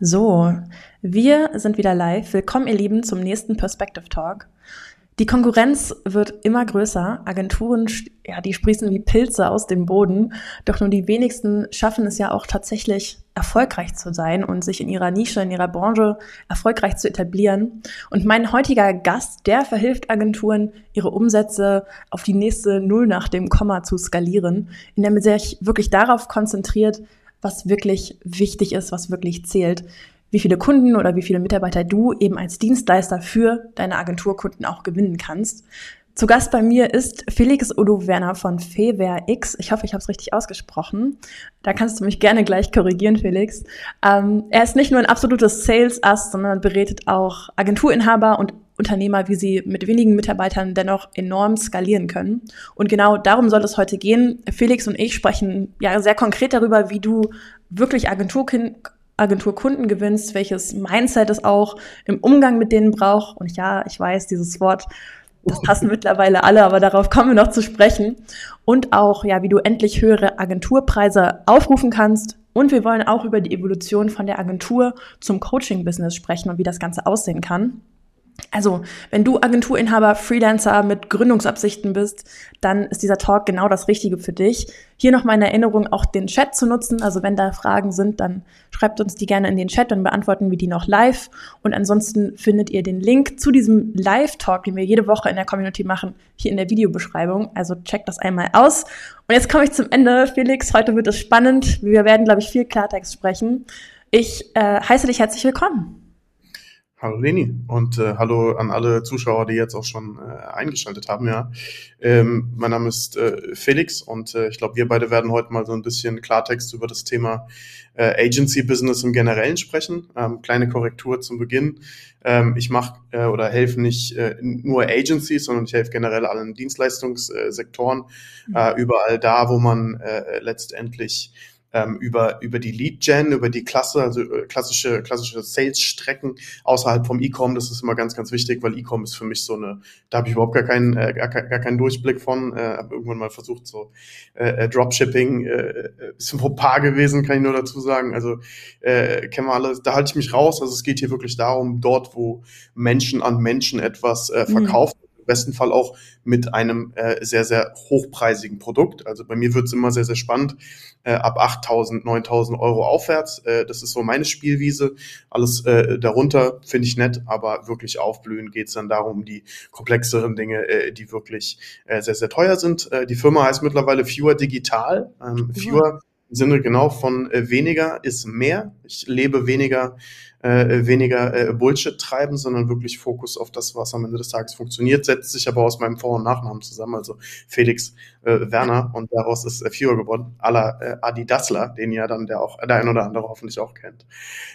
So, wir sind wieder live. Willkommen, ihr Lieben, zum nächsten Perspective Talk. Die Konkurrenz wird immer größer. Agenturen, ja, die sprießen wie Pilze aus dem Boden. Doch nur die wenigsten schaffen es ja auch tatsächlich erfolgreich zu sein und sich in ihrer Nische, in ihrer Branche erfolgreich zu etablieren. Und mein heutiger Gast, der verhilft Agenturen, ihre Umsätze auf die nächste Null nach dem Komma zu skalieren, indem er sich wirklich darauf konzentriert, was wirklich wichtig ist, was wirklich zählt, wie viele Kunden oder wie viele Mitarbeiter du eben als Dienstleister für deine Agenturkunden auch gewinnen kannst. Zu Gast bei mir ist Felix Udo Werner von FeWerX. Ich hoffe, ich habe es richtig ausgesprochen. Da kannst du mich gerne gleich korrigieren, Felix. Ähm, er ist nicht nur ein absolutes Sales-Ass, sondern berät auch Agenturinhaber und Unternehmer, wie sie mit wenigen Mitarbeitern dennoch enorm skalieren können. Und genau darum soll es heute gehen. Felix und ich sprechen ja sehr konkret darüber, wie du wirklich Agenturkunden gewinnst, welches Mindset es auch im Umgang mit denen braucht. Und ja, ich weiß, dieses Wort, das passen mittlerweile alle, aber darauf kommen wir noch zu sprechen. Und auch, ja, wie du endlich höhere Agenturpreise aufrufen kannst. Und wir wollen auch über die Evolution von der Agentur zum Coaching-Business sprechen und wie das Ganze aussehen kann. Also, wenn du Agenturinhaber, Freelancer mit Gründungsabsichten bist, dann ist dieser Talk genau das Richtige für dich. Hier noch meine Erinnerung, auch den Chat zu nutzen. Also, wenn da Fragen sind, dann schreibt uns die gerne in den Chat, dann beantworten wir die noch live. Und ansonsten findet ihr den Link zu diesem Live-Talk, den wir jede Woche in der Community machen, hier in der Videobeschreibung. Also, checkt das einmal aus. Und jetzt komme ich zum Ende. Felix, heute wird es spannend. Wir werden, glaube ich, viel Klartext sprechen. Ich äh, heiße dich herzlich willkommen. Hallo Leni und äh, hallo an alle Zuschauer, die jetzt auch schon äh, eingeschaltet haben. Ja, ähm, mein Name ist äh, Felix und äh, ich glaube, wir beide werden heute mal so ein bisschen Klartext über das Thema äh, Agency Business im Generellen sprechen. Ähm, kleine Korrektur zum Beginn. Ähm, ich mache äh, oder helfe nicht äh, nur Agencies, sondern ich helfe generell allen Dienstleistungssektoren, mhm. äh, überall da, wo man äh, letztendlich ähm, über, über die Lead-Gen, über die Klasse, also äh, klassische, klassische Sales-Strecken außerhalb vom E-Com. Das ist immer ganz, ganz wichtig, weil E-Com ist für mich so eine, da habe ich überhaupt gar keinen, äh, gar, gar keinen Durchblick von. Äh, habe irgendwann mal versucht, so äh, äh Dropshipping, äh, äh, ist ein Fauxpas gewesen, kann ich nur dazu sagen. Also äh, kennen wir alle, da halte ich mich raus. Also es geht hier wirklich darum, dort, wo Menschen an Menschen etwas äh, verkaufen. Mhm besten Fall auch mit einem äh, sehr, sehr hochpreisigen Produkt. Also bei mir wird es immer sehr, sehr spannend. Äh, ab 8.000, 9.000 Euro aufwärts. Äh, das ist so meine Spielwiese. Alles äh, darunter finde ich nett, aber wirklich aufblühen geht es dann darum, die komplexeren Dinge, äh, die wirklich äh, sehr, sehr teuer sind. Äh, die Firma heißt mittlerweile Fewer Digital. Ähm, Fewer im Sinne genau von äh, weniger ist mehr. Ich lebe weniger äh, weniger äh, Bullshit treiben, sondern wirklich Fokus auf das, was am Ende des Tages funktioniert, setzt sich aber aus meinem Vor- und Nachnamen zusammen, also Felix äh, Werner und daraus ist äh, Führer geworden, aller äh, Adi Dassler, den ja dann der auch der ein oder andere hoffentlich auch kennt.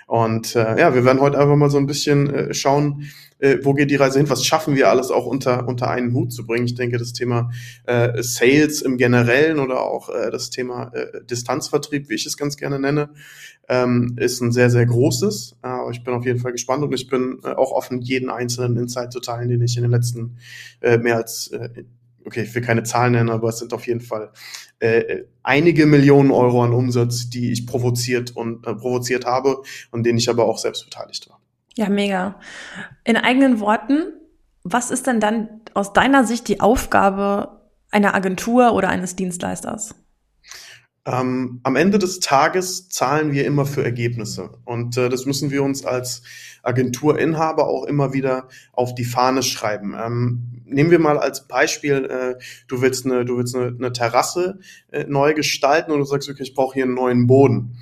Und äh, ja, wir werden heute einfach mal so ein bisschen äh, schauen, äh, wo geht die Reise hin? Was schaffen wir alles auch unter, unter einen Hut zu bringen? Ich denke, das Thema äh, Sales im Generellen oder auch äh, das Thema äh, Distanzvertrieb, wie ich es ganz gerne nenne, ähm, ist ein sehr, sehr großes. Aber ich bin auf jeden Fall gespannt und ich bin äh, auch offen, jeden einzelnen Insight zu teilen, den ich in den letzten äh, mehr als äh, okay, ich will keine Zahlen nennen, aber es sind auf jeden Fall äh, einige Millionen Euro an Umsatz, die ich provoziert und äh, provoziert habe und denen ich aber auch selbst beteiligt war. Ja, mega. In eigenen Worten, was ist denn dann aus deiner Sicht die Aufgabe einer Agentur oder eines Dienstleisters? Ähm, am Ende des Tages zahlen wir immer für Ergebnisse. Und äh, das müssen wir uns als Agenturinhaber auch immer wieder auf die Fahne schreiben. Ähm, nehmen wir mal als Beispiel, äh, du willst eine, du willst eine, eine Terrasse äh, neu gestalten und du sagst, okay, ich brauche hier einen neuen Boden.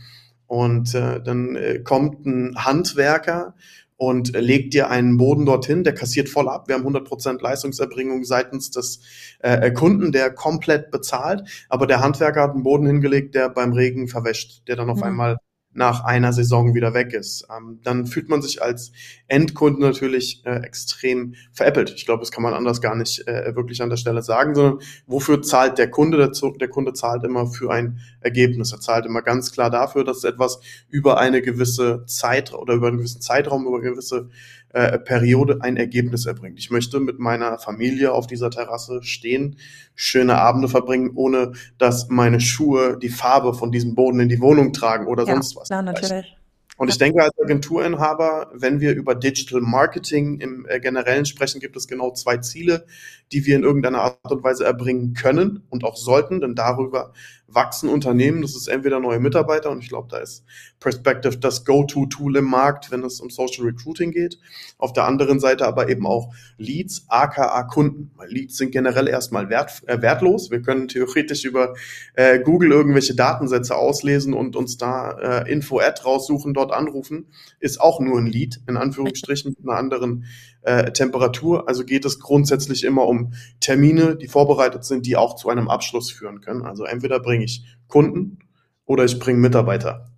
Und äh, dann äh, kommt ein Handwerker und legt dir einen Boden dorthin, der kassiert voll ab. Wir haben 100% Leistungserbringung seitens des äh, Kunden, der komplett bezahlt, aber der Handwerker hat einen Boden hingelegt, der beim Regen verwäscht, der dann auf mhm. einmal nach einer Saison wieder weg ist. Ähm, dann fühlt man sich als Endkunde natürlich äh, extrem veräppelt. Ich glaube, das kann man anders gar nicht äh, wirklich an der Stelle sagen, sondern wofür zahlt der Kunde? Der, der Kunde zahlt immer für ein Ergebnis. Er zahlt immer ganz klar dafür, dass etwas über eine gewisse Zeit oder über einen gewissen Zeitraum, über gewisse äh, Periode ein Ergebnis erbringt. Ich möchte mit meiner Familie auf dieser Terrasse stehen, schöne Abende verbringen, ohne dass meine Schuhe die Farbe von diesem Boden in die Wohnung tragen oder ja, sonst was. Klar, natürlich. Und ich denke, als Agenturinhaber, wenn wir über Digital Marketing im äh, Generellen sprechen, gibt es genau zwei Ziele, die wir in irgendeiner Art und Weise erbringen können und auch sollten, denn darüber wachsen Unternehmen. Das ist entweder neue Mitarbeiter und ich glaube, da ist Perspective das Go-To-Tool im Markt, wenn es um Social Recruiting geht. Auf der anderen Seite aber eben auch Leads, aka Kunden. Weil Leads sind generell erstmal wert, äh, wertlos. Wir können theoretisch über äh, Google irgendwelche Datensätze auslesen und uns da äh, Info-Ad raussuchen, dort anrufen. Ist auch nur ein Lead, in Anführungsstrichen, mit einer anderen äh, Temperatur. Also geht es grundsätzlich immer um Termine, die vorbereitet sind, die auch zu einem Abschluss führen können. Also entweder bringe ich Kunden oder ich bringe Mitarbeiter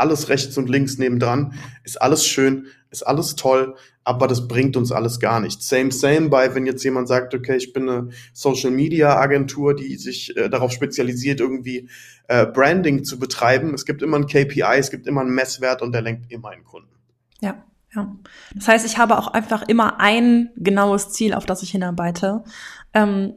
alles rechts und links nebendran, ist alles schön, ist alles toll, aber das bringt uns alles gar nicht. Same, same bei, wenn jetzt jemand sagt, okay, ich bin eine Social Media Agentur, die sich äh, darauf spezialisiert, irgendwie äh, Branding zu betreiben. Es gibt immer ein KPI, es gibt immer einen Messwert und der lenkt immer einen Kunden. Ja. Ja. Das heißt, ich habe auch einfach immer ein genaues Ziel, auf das ich hinarbeite. Ähm,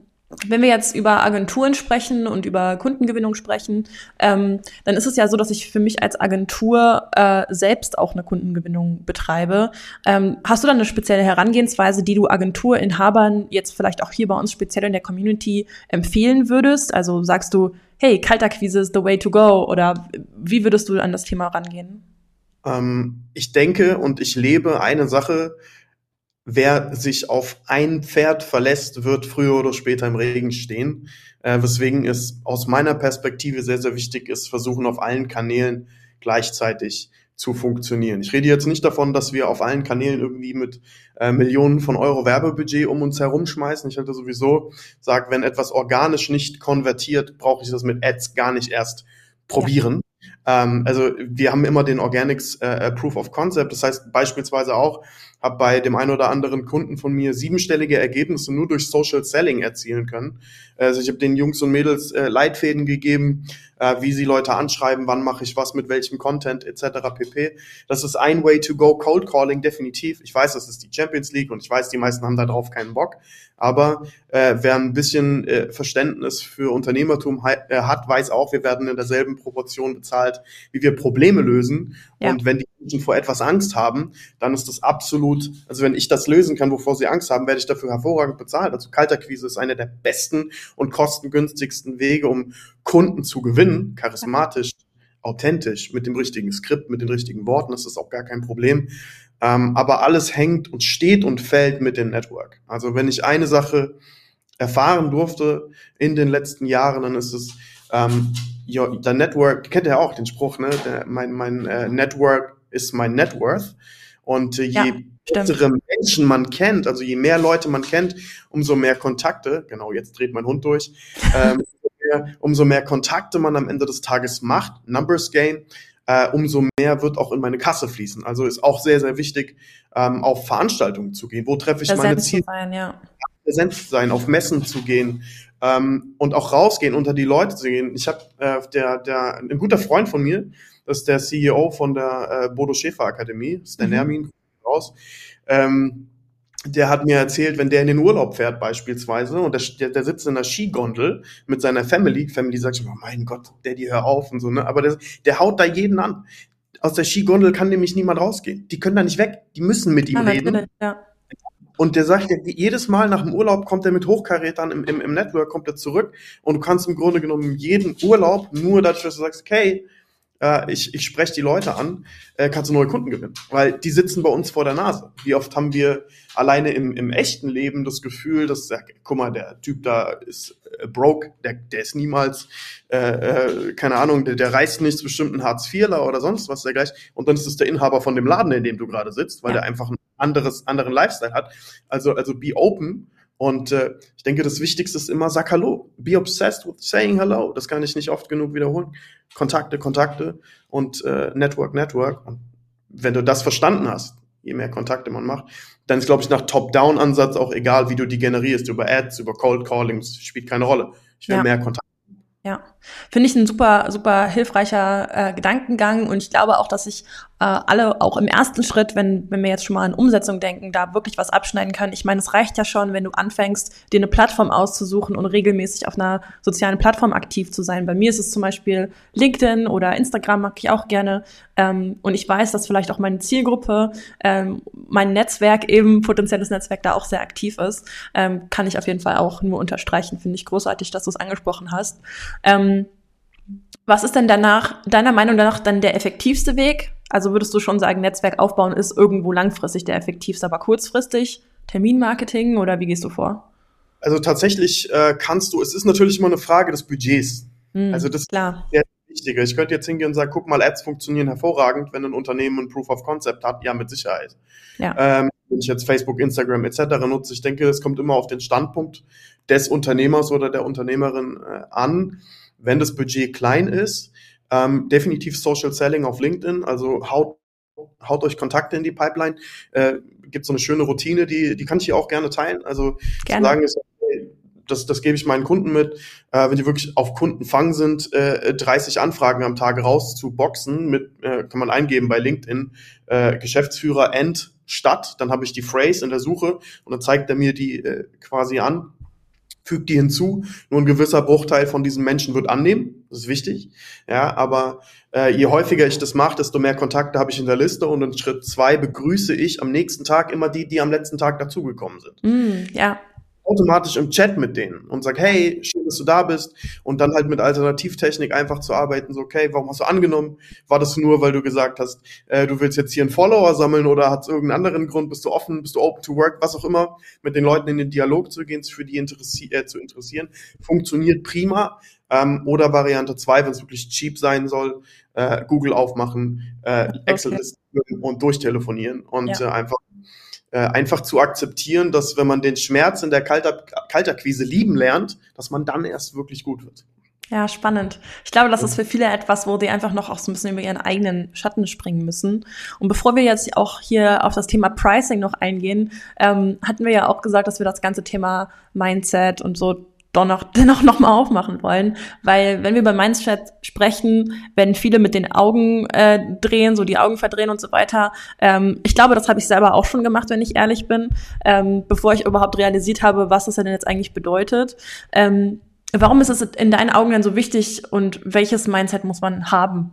wenn wir jetzt über Agenturen sprechen und über Kundengewinnung sprechen, ähm, dann ist es ja so, dass ich für mich als Agentur äh, selbst auch eine Kundengewinnung betreibe. Ähm, hast du dann eine spezielle Herangehensweise, die du Agenturinhabern jetzt vielleicht auch hier bei uns speziell in der Community empfehlen würdest? Also sagst du, hey, Kaltakquise ist the way to go oder wie würdest du an das Thema rangehen? Ähm, ich denke und ich lebe eine Sache, wer sich auf ein Pferd verlässt, wird früher oder später im Regen stehen. Äh, weswegen es aus meiner Perspektive sehr, sehr wichtig ist, versuchen auf allen Kanälen gleichzeitig zu funktionieren. Ich rede jetzt nicht davon, dass wir auf allen Kanälen irgendwie mit äh, Millionen von Euro Werbebudget um uns herumschmeißen. Ich hätte sowieso gesagt, wenn etwas organisch nicht konvertiert, brauche ich das mit Ads gar nicht erst probieren. Ja. Ähm, also wir haben immer den Organics äh, Proof of Concept. Das heißt beispielsweise auch, habe bei dem einen oder anderen Kunden von mir siebenstellige Ergebnisse nur durch Social Selling erzielen können. Also ich habe den Jungs und Mädels äh, Leitfäden gegeben, äh, wie sie Leute anschreiben, wann mache ich was mit welchem Content etc. pp. Das ist ein Way to go. Cold Calling definitiv. Ich weiß, das ist die Champions League und ich weiß, die meisten haben da drauf keinen Bock. Aber äh, wer ein bisschen äh, Verständnis für Unternehmertum äh, hat, weiß auch, wir werden in derselben Proportion bezahlt, wie wir Probleme lösen. Ja. Und wenn die Menschen vor etwas Angst haben, dann ist das absolut, also wenn ich das lösen kann, wovor sie Angst haben, werde ich dafür hervorragend bezahlt. Also Kalterquise ist einer der besten und kostengünstigsten Wege, um Kunden zu gewinnen, charismatisch, authentisch, mit dem richtigen Skript, mit den richtigen Worten, das ist auch gar kein Problem. Ähm, aber alles hängt und steht und fällt mit dem Network. Also wenn ich eine Sache erfahren durfte in den letzten Jahren, dann ist es, ähm, ja, der Network, kennt ihr auch den Spruch, ne? Der, mein mein äh, Network ist mein Net Worth. Und äh, je ja, bessere Menschen man kennt, also je mehr Leute man kennt, umso mehr Kontakte, genau, jetzt dreht mein Hund durch, ähm, umso mehr Kontakte man am Ende des Tages macht, Numbers Game, äh, umso mehr wird auch in meine Kasse fließen. Also ist auch sehr, sehr wichtig, ähm, auf Veranstaltungen zu gehen. Wo treffe ich Präsent meine Ziele? Sein, ja. Präsent sein, auf Messen zu gehen ähm, und auch rausgehen, unter die Leute zu gehen. Ich habe äh, der, der, ein guter Freund von mir, das ist der CEO von der äh, Bodo Schäfer Akademie, das ist der mhm. Nermin raus. Ähm, der hat mir erzählt, wenn der in den Urlaub fährt beispielsweise und der, der sitzt in einer Skigondel mit seiner Family, Family sagt schon, oh mein Gott, Daddy, hör auf und so, ne? Aber der, der haut da jeden an. Aus der Skigondel kann nämlich niemand rausgehen. Die können da nicht weg. Die müssen mit ihm ja, reden. Ja. Und der sagt, jedes Mal nach dem Urlaub kommt er mit Hochkarätern im, im, im Network, kommt er zurück und du kannst im Grunde genommen jeden Urlaub nur dadurch, dass du sagst, okay, äh, ich, ich spreche die Leute an, äh, kannst du neue Kunden gewinnen. Weil die sitzen bei uns vor der Nase. Wie oft haben wir alleine im, im echten Leben das Gefühl, dass, ja, guck mal, der Typ da ist äh, broke, der, der ist niemals, äh, äh, keine Ahnung, der, der reißt nichts, bestimmt ein Hartz-IVler oder sonst was dergleichen. Und dann ist es der Inhaber von dem Laden, in dem du gerade sitzt, weil ja. der einfach ein anderes, anderen Lifestyle hat. Also, also be open und äh, ich denke, das Wichtigste ist immer, sag Hallo. Be obsessed with saying hello. Das kann ich nicht oft genug wiederholen. Kontakte, Kontakte und äh, Network, Network. Und wenn du das verstanden hast, je mehr Kontakte man macht, dann ist, glaube ich, nach Top-Down-Ansatz auch egal, wie du die generierst, über Ads, über Cold Callings, spielt keine Rolle. Ich will ja. mehr Kontakte. Ja, finde ich ein super, super hilfreicher äh, Gedankengang und ich glaube auch, dass ich alle auch im ersten Schritt, wenn, wenn wir jetzt schon mal an Umsetzung denken, da wirklich was abschneiden können. Ich meine, es reicht ja schon, wenn du anfängst, dir eine Plattform auszusuchen und regelmäßig auf einer sozialen Plattform aktiv zu sein. Bei mir ist es zum Beispiel LinkedIn oder Instagram mag ich auch gerne. Ähm, und ich weiß, dass vielleicht auch meine Zielgruppe, ähm, mein Netzwerk eben, potenzielles Netzwerk da auch sehr aktiv ist. Ähm, kann ich auf jeden Fall auch nur unterstreichen. Finde ich großartig, dass du es angesprochen hast. Ähm, was ist denn danach, deiner Meinung nach, dann der effektivste Weg? Also würdest du schon sagen, Netzwerk aufbauen ist irgendwo langfristig der effektivste, aber kurzfristig Terminmarketing oder wie gehst du vor? Also tatsächlich äh, kannst du, es ist natürlich immer eine Frage des Budgets. Mhm, also das klar. ist Wichtige. Ich könnte jetzt hingehen und sagen, guck mal, Ads funktionieren hervorragend, wenn ein Unternehmen ein Proof of Concept hat, ja, mit Sicherheit. Ja. Ähm, wenn ich jetzt Facebook, Instagram etc. nutze, ich denke, es kommt immer auf den Standpunkt des Unternehmers oder der Unternehmerin äh, an wenn das Budget klein ist, ähm, definitiv Social Selling auf LinkedIn, also haut, haut euch Kontakte in die Pipeline. Äh, gibt so eine schöne Routine, die, die kann ich hier auch gerne teilen. Also gerne. zu sagen ist, das, das gebe ich meinen Kunden mit, äh, wenn die wirklich auf Kundenfang sind, äh, 30 Anfragen am Tag rauszuboxen, mit, äh, kann man eingeben bei LinkedIn, äh, Geschäftsführer End Stadt, dann habe ich die Phrase in der Suche und dann zeigt er mir die äh, quasi an fügt die hinzu. Nur ein gewisser Bruchteil von diesen Menschen wird annehmen. Das ist wichtig. Ja, aber äh, je häufiger ich das mache, desto mehr Kontakte habe ich in der Liste. Und in Schritt zwei begrüße ich am nächsten Tag immer die, die am letzten Tag dazugekommen sind. Mm, ja automatisch im Chat mit denen und sag, hey, schön, dass du da bist. Und dann halt mit Alternativtechnik einfach zu arbeiten, so, okay, warum hast du angenommen? War das nur, weil du gesagt hast, äh, du willst jetzt hier einen Follower sammeln oder hat es irgendeinen anderen Grund? Bist du offen, bist du open to work, was auch immer, mit den Leuten in den Dialog zu gehen, für die interessi äh, zu interessieren, funktioniert prima. Ähm, oder Variante zwei, wenn es wirklich cheap sein soll, äh, Google aufmachen, äh, okay. Excel-Listen und durchtelefonieren und ja. äh, einfach einfach zu akzeptieren, dass wenn man den Schmerz in der Kalter Kalterquise lieben lernt, dass man dann erst wirklich gut wird. Ja, spannend. Ich glaube, das ist für viele etwas, wo die einfach noch auch so ein bisschen über ihren eigenen Schatten springen müssen. Und bevor wir jetzt auch hier auf das Thema Pricing noch eingehen, ähm, hatten wir ja auch gesagt, dass wir das ganze Thema Mindset und so doch noch, dennoch noch mal aufmachen wollen, weil wenn wir über Mindset sprechen, werden viele mit den Augen äh, drehen, so die Augen verdrehen und so weiter. Ähm, ich glaube, das habe ich selber auch schon gemacht, wenn ich ehrlich bin, ähm, bevor ich überhaupt realisiert habe, was das denn jetzt eigentlich bedeutet. Ähm, warum ist es in deinen Augen denn so wichtig und welches Mindset muss man haben?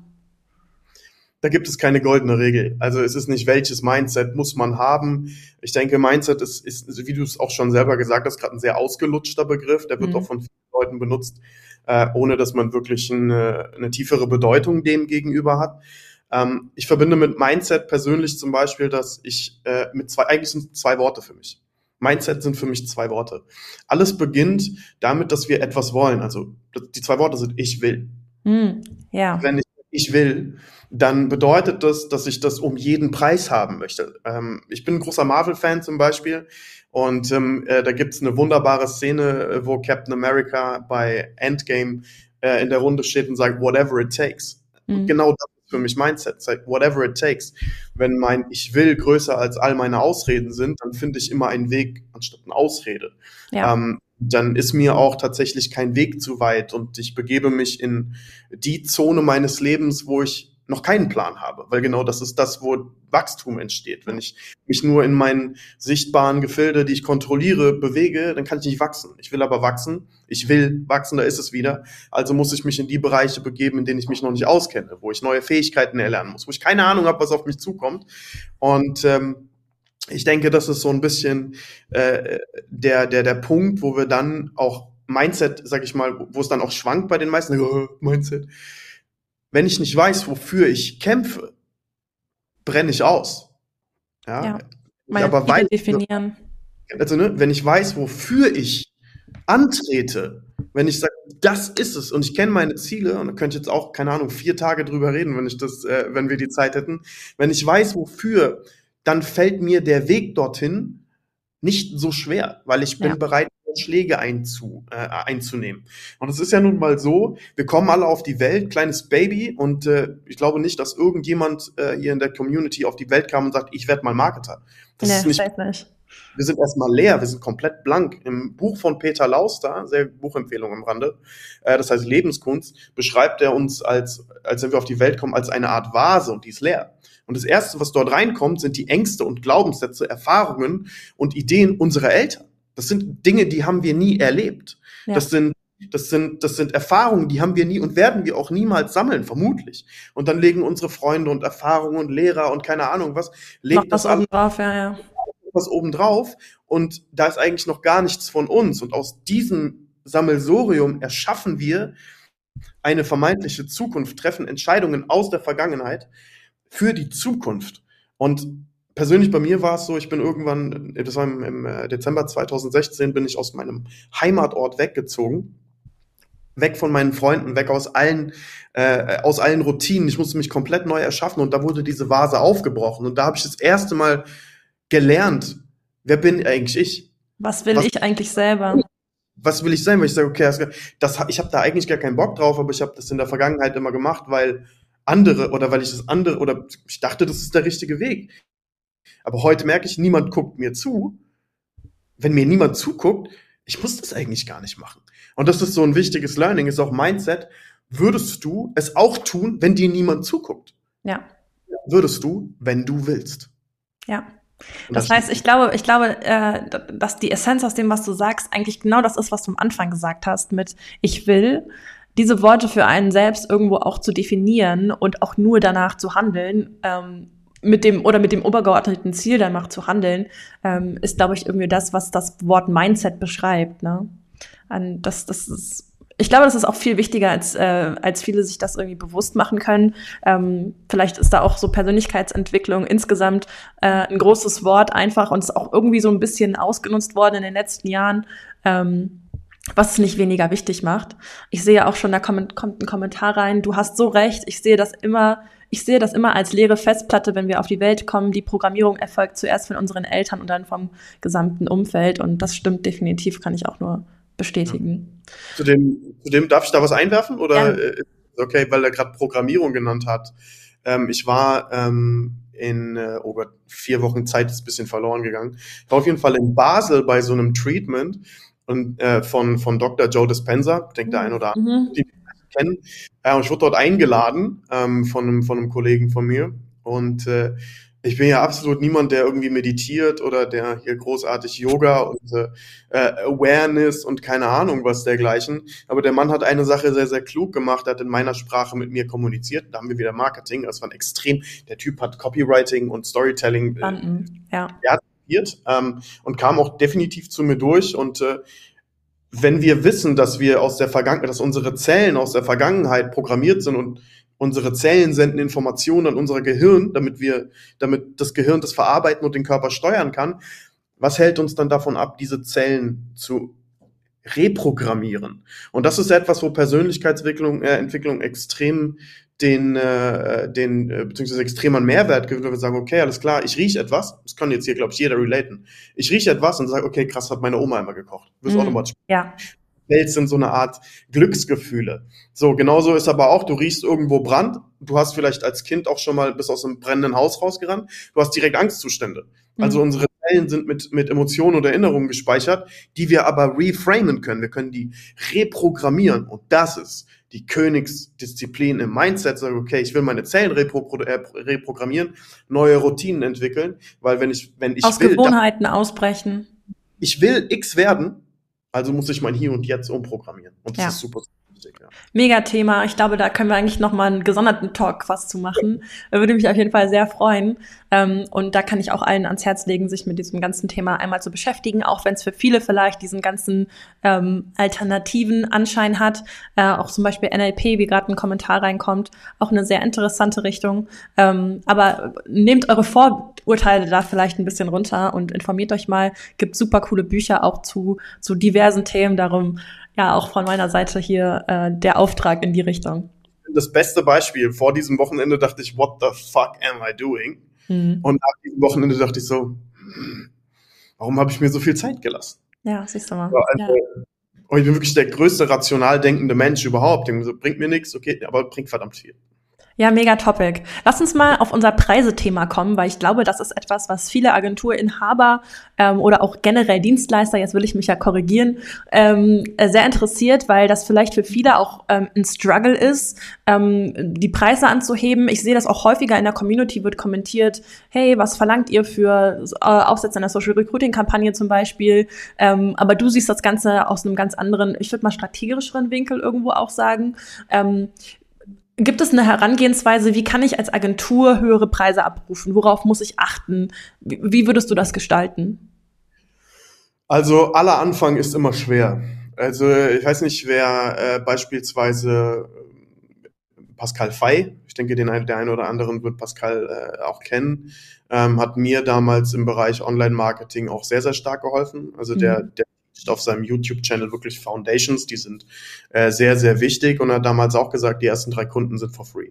Da gibt es keine goldene Regel. Also es ist nicht, welches Mindset muss man haben. Ich denke, Mindset ist, ist wie du es auch schon selber gesagt hast, gerade ein sehr ausgelutschter Begriff. Der wird mhm. auch von vielen Leuten benutzt, äh, ohne dass man wirklich eine, eine tiefere Bedeutung dem gegenüber hat. Ähm, ich verbinde mit Mindset persönlich zum Beispiel, dass ich äh, mit zwei, eigentlich sind zwei Worte für mich. Mindset sind für mich zwei Worte. Alles beginnt damit, dass wir etwas wollen. Also die zwei Worte sind ich will. Mm, ja. Wenn ich ich will, dann bedeutet das, dass ich das um jeden Preis haben möchte. Ähm, ich bin ein großer Marvel-Fan zum Beispiel und ähm, äh, da gibt's eine wunderbare Szene, äh, wo Captain America bei Endgame äh, in der Runde steht und sagt, whatever it takes. Mhm. Genau das ist für mich Mindset. Sagt, whatever it takes. Wenn mein Ich will größer als all meine Ausreden sind, dann finde ich immer einen Weg anstatt eine Ausrede. Ja. Ähm, dann ist mir auch tatsächlich kein Weg zu weit und ich begebe mich in die Zone meines Lebens, wo ich noch keinen Plan habe, weil genau das ist das, wo Wachstum entsteht. Wenn ich mich nur in meinen sichtbaren Gefilde, die ich kontrolliere, bewege, dann kann ich nicht wachsen. Ich will aber wachsen. Ich will wachsen, da ist es wieder. Also muss ich mich in die Bereiche begeben, in denen ich mich noch nicht auskenne, wo ich neue Fähigkeiten erlernen muss, wo ich keine Ahnung habe, was auf mich zukommt. Und ähm, ich denke, das ist so ein bisschen äh, der, der, der Punkt, wo wir dann auch Mindset, sag ich mal, wo es dann auch schwankt bei den meisten, oh, Mindset. Wenn ich nicht weiß, wofür ich kämpfe, brenne ich aus. Ja, ja meine aber weiß, definieren. Also, ne, wenn ich weiß, wofür ich antrete, wenn ich sage, das ist es und ich kenne meine Ziele und da könnte ich jetzt auch keine Ahnung vier Tage drüber reden, wenn ich das, äh, wenn wir die Zeit hätten, wenn ich weiß, wofür dann fällt mir der Weg dorthin nicht so schwer, weil ich bin ja. bereit, Schläge einzu, äh, einzunehmen. Und es ist ja nun mal so, wir kommen alle auf die Welt, kleines Baby, und äh, ich glaube nicht, dass irgendjemand äh, hier in der Community auf die Welt kam und sagt, ich werde mal Marketer. Das nee, ist nicht, nicht. Wir sind erstmal leer, wir sind komplett blank. Im Buch von Peter Lauster, sehr Buchempfehlung am Rande, äh, das heißt Lebenskunst, beschreibt er uns als, als wenn wir auf die Welt kommen, als eine Art Vase und die ist leer. Und das Erste, was dort reinkommt, sind die Ängste und Glaubenssätze, Erfahrungen und Ideen unserer Eltern. Das sind Dinge, die haben wir nie erlebt. Ja. Das sind das sind, das sind Erfahrungen, die haben wir nie und werden wir auch niemals sammeln, vermutlich. Und dann legen unsere Freunde und Erfahrungen und Lehrer und keine Ahnung was, legen das oben drauf, ja, ja. Was oben drauf und da ist eigentlich noch gar nichts von uns. Und aus diesem Sammelsorium erschaffen wir eine vermeintliche Zukunft, treffen Entscheidungen aus der Vergangenheit für die Zukunft. Und persönlich bei mir war es so, ich bin irgendwann, das war im, im äh, Dezember 2016, bin ich aus meinem Heimatort weggezogen weg von meinen Freunden, weg aus allen, äh, aus allen Routinen. Ich musste mich komplett neu erschaffen und da wurde diese Vase aufgebrochen. Und da habe ich das erste Mal gelernt, wer bin eigentlich ich? Was will was, ich eigentlich selber? Was will ich sein? Weil ich sage, okay, das, das ich habe da eigentlich gar keinen Bock drauf, aber ich habe das in der Vergangenheit immer gemacht, weil andere oder weil ich das andere oder ich dachte, das ist der richtige Weg. Aber heute merke ich, niemand guckt mir zu. Wenn mir niemand zuguckt, ich muss das eigentlich gar nicht machen. Und das ist so ein wichtiges Learning, ist auch Mindset. Würdest du es auch tun, wenn dir niemand zuguckt? Ja. Würdest du, wenn du willst? Ja. Das, das heißt, ich glaube, ich glaube, äh, dass die Essenz aus dem, was du sagst, eigentlich genau das ist, was du am Anfang gesagt hast, mit ich will, diese Worte für einen selbst irgendwo auch zu definieren und auch nur danach zu handeln, ähm, mit dem oder mit dem obergeordneten Ziel danach zu handeln, ähm, ist, glaube ich, irgendwie das, was das Wort Mindset beschreibt. Ne? An das, das ist ich glaube, das ist auch viel wichtiger, als, äh, als viele sich das irgendwie bewusst machen können. Ähm, vielleicht ist da auch so Persönlichkeitsentwicklung insgesamt äh, ein großes Wort einfach und ist auch irgendwie so ein bisschen ausgenutzt worden in den letzten Jahren. Ähm, was es nicht weniger wichtig macht. Ich sehe auch schon, da kommt, kommt ein Kommentar rein, du hast so recht, ich sehe das immer, ich sehe das immer als leere Festplatte, wenn wir auf die Welt kommen. Die Programmierung erfolgt zuerst von unseren Eltern und dann vom gesamten Umfeld. Und das stimmt definitiv, kann ich auch nur bestätigen. Ja. Zu, dem, zu dem, darf ich da was einwerfen? Oder ja. Äh, okay, weil er gerade Programmierung genannt hat. Ähm, ich war ähm, in äh, oh Gott, vier Wochen Zeit ist ein bisschen verloren gegangen. Ich war auf jeden Fall in Basel bei so einem Treatment und äh, von, von Dr. Joe Dispenza, ich denke der ein oder andere, mhm. die kennen. Äh, und ich wurde dort eingeladen ähm, von, einem, von einem Kollegen von mir. Und äh, ich bin ja absolut niemand, der irgendwie meditiert oder der hier großartig Yoga und äh, äh, Awareness und keine Ahnung was dergleichen. Aber der Mann hat eine Sache sehr, sehr klug gemacht, hat in meiner Sprache mit mir kommuniziert. Da haben wir wieder Marketing. Das war ein extrem, der Typ hat Copywriting und Storytelling. Äh, ja. Er hat ähm, und kam auch definitiv zu mir durch und äh, wenn wir wissen, dass wir aus der Vergangenheit, dass unsere Zellen aus der Vergangenheit programmiert sind und unsere Zellen senden Informationen an unser Gehirn, damit wir, damit das Gehirn das verarbeiten und den Körper steuern kann. Was hält uns dann davon ab, diese Zellen zu reprogrammieren? Und das ist etwas, wo Persönlichkeitsentwicklung äh, Entwicklung extrem den, äh, den äh, beziehungsweise extrem an Mehrwert gibt, wenn wir sagen, okay, alles klar, ich rieche etwas, das kann jetzt hier, glaube ich, jeder relaten. Ich rieche etwas und sage, okay, krass, hat meine Oma immer gekocht. Wirst mm, automatisch. Ja. Welt sind so eine Art Glücksgefühle. So, genauso ist aber auch, du riechst irgendwo Brand, du hast vielleicht als Kind auch schon mal bis aus einem brennenden Haus rausgerannt, du hast direkt Angstzustände. Mhm. Also unsere Zellen sind mit, mit Emotionen und Erinnerungen gespeichert, die wir aber reframen können. Wir können die reprogrammieren und das ist die Königsdisziplin im Mindset, sagen, okay, ich will meine Zellen repro äh, reprogrammieren, neue Routinen entwickeln, weil wenn ich, wenn ich Aus will, Gewohnheiten ausbrechen. Ich will X werden, also muss ich mein Hier und Jetzt umprogrammieren. Und das ja. ist super Ja. Mega Thema. Ich glaube, da können wir eigentlich noch mal einen gesonderten Talk was zu machen. Würde mich auf jeden Fall sehr freuen. Ähm, und da kann ich auch allen ans Herz legen, sich mit diesem ganzen Thema einmal zu beschäftigen, auch wenn es für viele vielleicht diesen ganzen ähm, alternativen Anschein hat. Äh, auch zum Beispiel NLP, wie gerade ein Kommentar reinkommt, auch eine sehr interessante Richtung. Ähm, aber nehmt eure Vorurteile da vielleicht ein bisschen runter und informiert euch mal. Gibt super coole Bücher auch zu, zu diversen Themen. Darum ja auch von meiner Seite hier äh, der Auftrag in die Richtung. Das beste Beispiel, vor diesem Wochenende dachte ich, what the fuck am I doing? Mhm. Und nach diesem Wochenende dachte ich so, warum habe ich mir so viel Zeit gelassen? Ja, siehst du mal. Also, ja. Und ich bin wirklich der größte rational denkende Mensch überhaupt. So, bringt mir nichts, okay, aber bringt verdammt viel. Ja, mega Topic. Lass uns mal auf unser Preisethema kommen, weil ich glaube, das ist etwas, was viele Agenturinhaber ähm, oder auch generell Dienstleister, jetzt will ich mich ja korrigieren, ähm, äh, sehr interessiert, weil das vielleicht für viele auch ähm, ein Struggle ist, ähm, die Preise anzuheben. Ich sehe das auch häufiger in der Community, wird kommentiert, hey, was verlangt ihr für äh, Aufsätze einer Social Recruiting Kampagne zum Beispiel? Ähm, aber du siehst das Ganze aus einem ganz anderen, ich würde mal strategischeren Winkel irgendwo auch sagen. Ähm, Gibt es eine Herangehensweise, wie kann ich als Agentur höhere Preise abrufen? Worauf muss ich achten? Wie würdest du das gestalten? Also aller Anfang ist immer schwer. Also ich weiß nicht, wer äh, beispielsweise äh, Pascal Fay, ich denke, den der eine oder anderen wird Pascal äh, auch kennen, ähm, hat mir damals im Bereich Online-Marketing auch sehr, sehr stark geholfen. Also der, mhm. Der auf seinem YouTube-Channel wirklich Foundations, die sind äh, sehr, sehr wichtig und er hat damals auch gesagt, die ersten drei Kunden sind for free.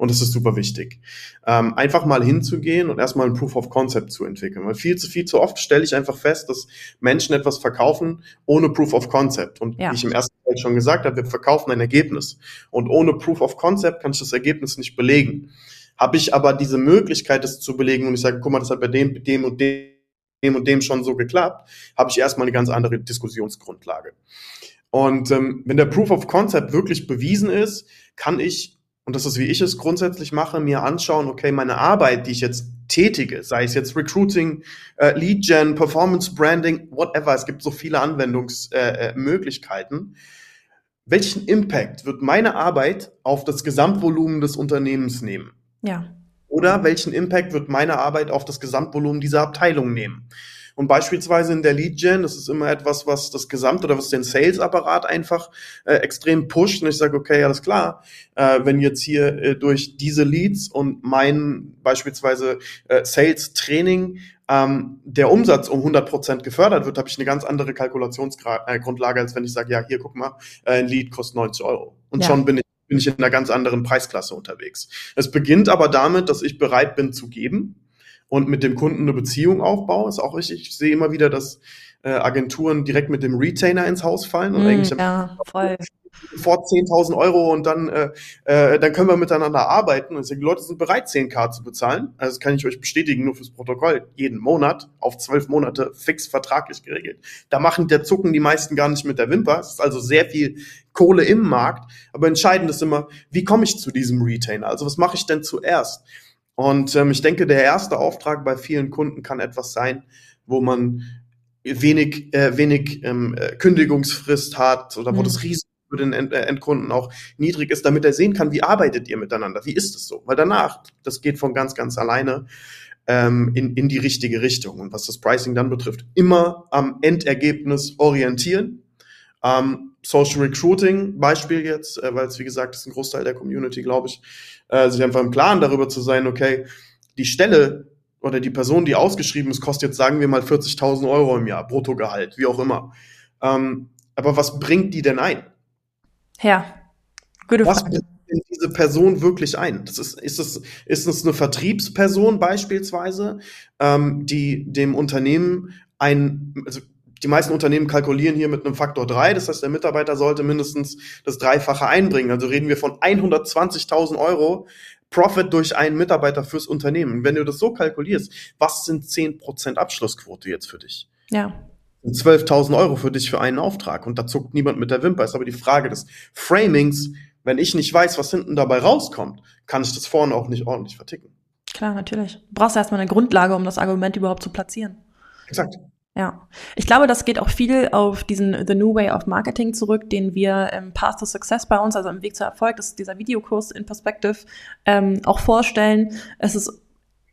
Und das ist super wichtig. Ähm, einfach mal hinzugehen und erstmal ein Proof of Concept zu entwickeln. Weil viel zu viel zu oft stelle ich einfach fest, dass Menschen etwas verkaufen ohne Proof of Concept. Und ja. wie ich im ersten Teil schon gesagt habe, wir verkaufen ein Ergebnis. Und ohne Proof of Concept kann ich das Ergebnis nicht belegen. Habe ich aber diese Möglichkeit, das zu belegen und ich sage, guck mal, das hat bei dem, dem und dem dem und dem schon so geklappt, habe ich erstmal eine ganz andere Diskussionsgrundlage. Und ähm, wenn der Proof of Concept wirklich bewiesen ist, kann ich, und das ist wie ich es grundsätzlich mache, mir anschauen, okay, meine Arbeit, die ich jetzt tätige, sei es jetzt Recruiting, äh, Lead Gen, Performance Branding, whatever, es gibt so viele Anwendungsmöglichkeiten. Äh, äh welchen Impact wird meine Arbeit auf das Gesamtvolumen des Unternehmens nehmen? Ja. Oder welchen Impact wird meine Arbeit auf das Gesamtvolumen dieser Abteilung nehmen? Und beispielsweise in der Lead Gen, das ist immer etwas, was das Gesamt oder was den Sales-Apparat einfach äh, extrem pusht. Und ich sage, okay, alles klar, äh, wenn jetzt hier äh, durch diese Leads und mein beispielsweise äh, Sales-Training ähm, der Umsatz um 100 Prozent gefördert wird, habe ich eine ganz andere Kalkulationsgrundlage, als wenn ich sage, ja, hier, guck mal, äh, ein Lead kostet 90 Euro. Und ja. schon bin ich bin ich in einer ganz anderen Preisklasse unterwegs. Es beginnt aber damit, dass ich bereit bin zu geben und mit dem Kunden eine Beziehung aufbaue. Ist auch richtig. Ich sehe immer wieder, dass äh, Agenturen direkt mit dem Retainer ins Haus fallen und mm, eigentlich ja, voll vor 10.000 Euro und dann, äh, äh, dann können wir miteinander arbeiten. Und die Leute sind bereit, 10k zu bezahlen. Also das kann ich euch bestätigen, nur fürs Protokoll. Jeden Monat auf zwölf Monate fix vertraglich geregelt. Da machen der zucken die meisten gar nicht mit der Wimper. Es ist also sehr viel Kohle im Markt. Aber entscheidend ist immer, wie komme ich zu diesem Retainer? Also was mache ich denn zuerst? Und ähm, ich denke, der erste Auftrag bei vielen Kunden kann etwas sein, wo man wenig, äh, wenig ähm, äh, Kündigungsfrist hat oder wo mhm. das Risiko für den äh, Endkunden auch niedrig ist, damit er sehen kann, wie arbeitet ihr miteinander, wie ist es so? Weil danach, das geht von ganz, ganz alleine ähm, in, in die richtige Richtung. Und was das Pricing dann betrifft, immer am Endergebnis orientieren. Ähm, Social Recruiting, Beispiel jetzt, äh, weil es wie gesagt ist ein Großteil der Community, glaube ich, äh, sich einfach im Klaren darüber zu sein, okay, die Stelle oder die Person, die ausgeschrieben ist, kostet jetzt, sagen wir mal, 40.000 Euro im Jahr, Bruttogehalt, wie auch immer. Ähm, aber was bringt die denn ein? Ja, gute Was Frage. denn diese Person wirklich ein? Das ist, ist, es, ist es eine Vertriebsperson beispielsweise, ähm, die dem Unternehmen ein, also die meisten Unternehmen kalkulieren hier mit einem Faktor 3, das heißt, der Mitarbeiter sollte mindestens das Dreifache einbringen. Also reden wir von 120.000 Euro Profit durch einen Mitarbeiter fürs Unternehmen. wenn du das so kalkulierst, was sind 10% Abschlussquote jetzt für dich? Ja. 12.000 Euro für dich für einen Auftrag und da zuckt niemand mit der Wimper. Ist aber die Frage des Framings. Wenn ich nicht weiß, was hinten dabei rauskommt, kann ich das vorne auch nicht ordentlich verticken. Klar, natürlich. Du brauchst erstmal eine Grundlage, um das Argument überhaupt zu platzieren. Exakt. Ja, ich glaube, das geht auch viel auf diesen The New Way of Marketing zurück, den wir im Path to Success bei uns, also im Weg zu Erfolg, das ist dieser Videokurs in Perspective, ähm, auch vorstellen. Es ist,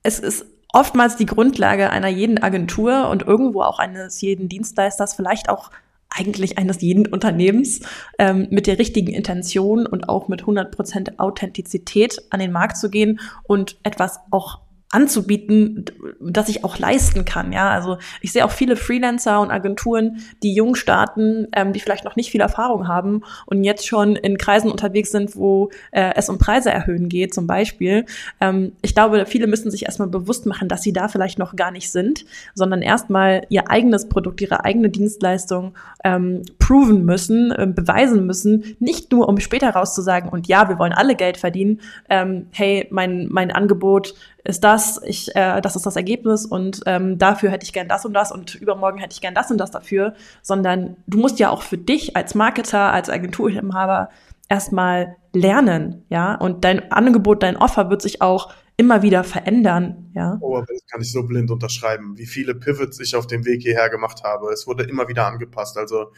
es ist oftmals die Grundlage einer jeden Agentur und irgendwo auch eines jeden Dienstleisters, vielleicht auch eigentlich eines jeden Unternehmens ähm, mit der richtigen Intention und auch mit 100% Authentizität an den Markt zu gehen und etwas auch anzubieten, dass ich auch leisten kann. Ja, also ich sehe auch viele Freelancer und Agenturen, die jung starten, ähm, die vielleicht noch nicht viel Erfahrung haben und jetzt schon in Kreisen unterwegs sind, wo äh, es um Preise erhöhen geht, zum Beispiel. Ähm, ich glaube, viele müssen sich erstmal bewusst machen, dass sie da vielleicht noch gar nicht sind, sondern erstmal ihr eigenes Produkt, ihre eigene Dienstleistung ähm, proven müssen, äh, beweisen müssen, nicht nur um später rauszusagen und ja, wir wollen alle Geld verdienen. Ähm, hey, mein mein Angebot ist das, ich, äh, das ist das Ergebnis und ähm, dafür hätte ich gern das und das und übermorgen hätte ich gern das und das dafür, sondern du musst ja auch für dich als Marketer, als Agenturinhaber erstmal lernen, ja, und dein Angebot, dein Offer wird sich auch immer wieder verändern, ja. Oh, aber das kann ich so blind unterschreiben, wie viele Pivots ich auf dem Weg hierher gemacht habe. Es wurde immer wieder angepasst. Also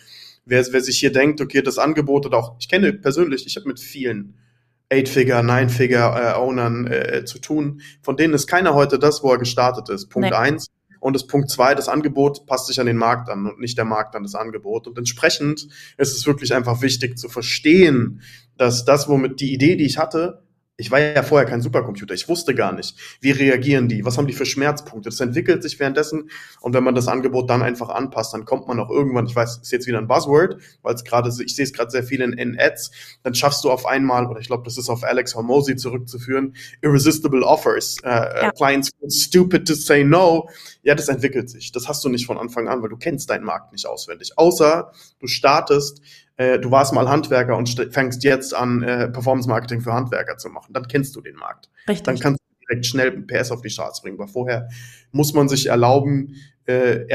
wer, wer sich hier denkt, okay, das Angebot oder auch, ich kenne persönlich, ich habe mit vielen Eight-Figure, Nine-Figure-Ownern äh, äh, zu tun. Von denen ist keiner heute das, wo er gestartet ist. Punkt nee. eins. Und das Punkt zwei, das Angebot passt sich an den Markt an und nicht der Markt an das Angebot. Und entsprechend ist es wirklich einfach wichtig zu verstehen, dass das, womit die Idee, die ich hatte, ich war ja vorher kein Supercomputer. Ich wusste gar nicht, wie reagieren die, was haben die für Schmerzpunkte. Das entwickelt sich währenddessen und wenn man das Angebot dann einfach anpasst, dann kommt man auch irgendwann, ich weiß, ist jetzt wieder ein Buzzword, weil es gerade, ich sehe es gerade sehr viel in, in Ads, dann schaffst du auf einmal, oder ich glaube, das ist auf Alex Hormozy zurückzuführen, irresistible offers. Äh, äh ja. Clients stupid to say no. Ja, das entwickelt sich. Das hast du nicht von Anfang an, weil du kennst deinen Markt nicht auswendig. Außer du startest äh, du warst mal Handwerker und fängst jetzt an, äh, Performance Marketing für Handwerker zu machen. Dann kennst du den Markt. Richtig. Dann kannst du direkt schnell PS auf die Straße bringen. Aber vorher muss man sich erlauben, äh,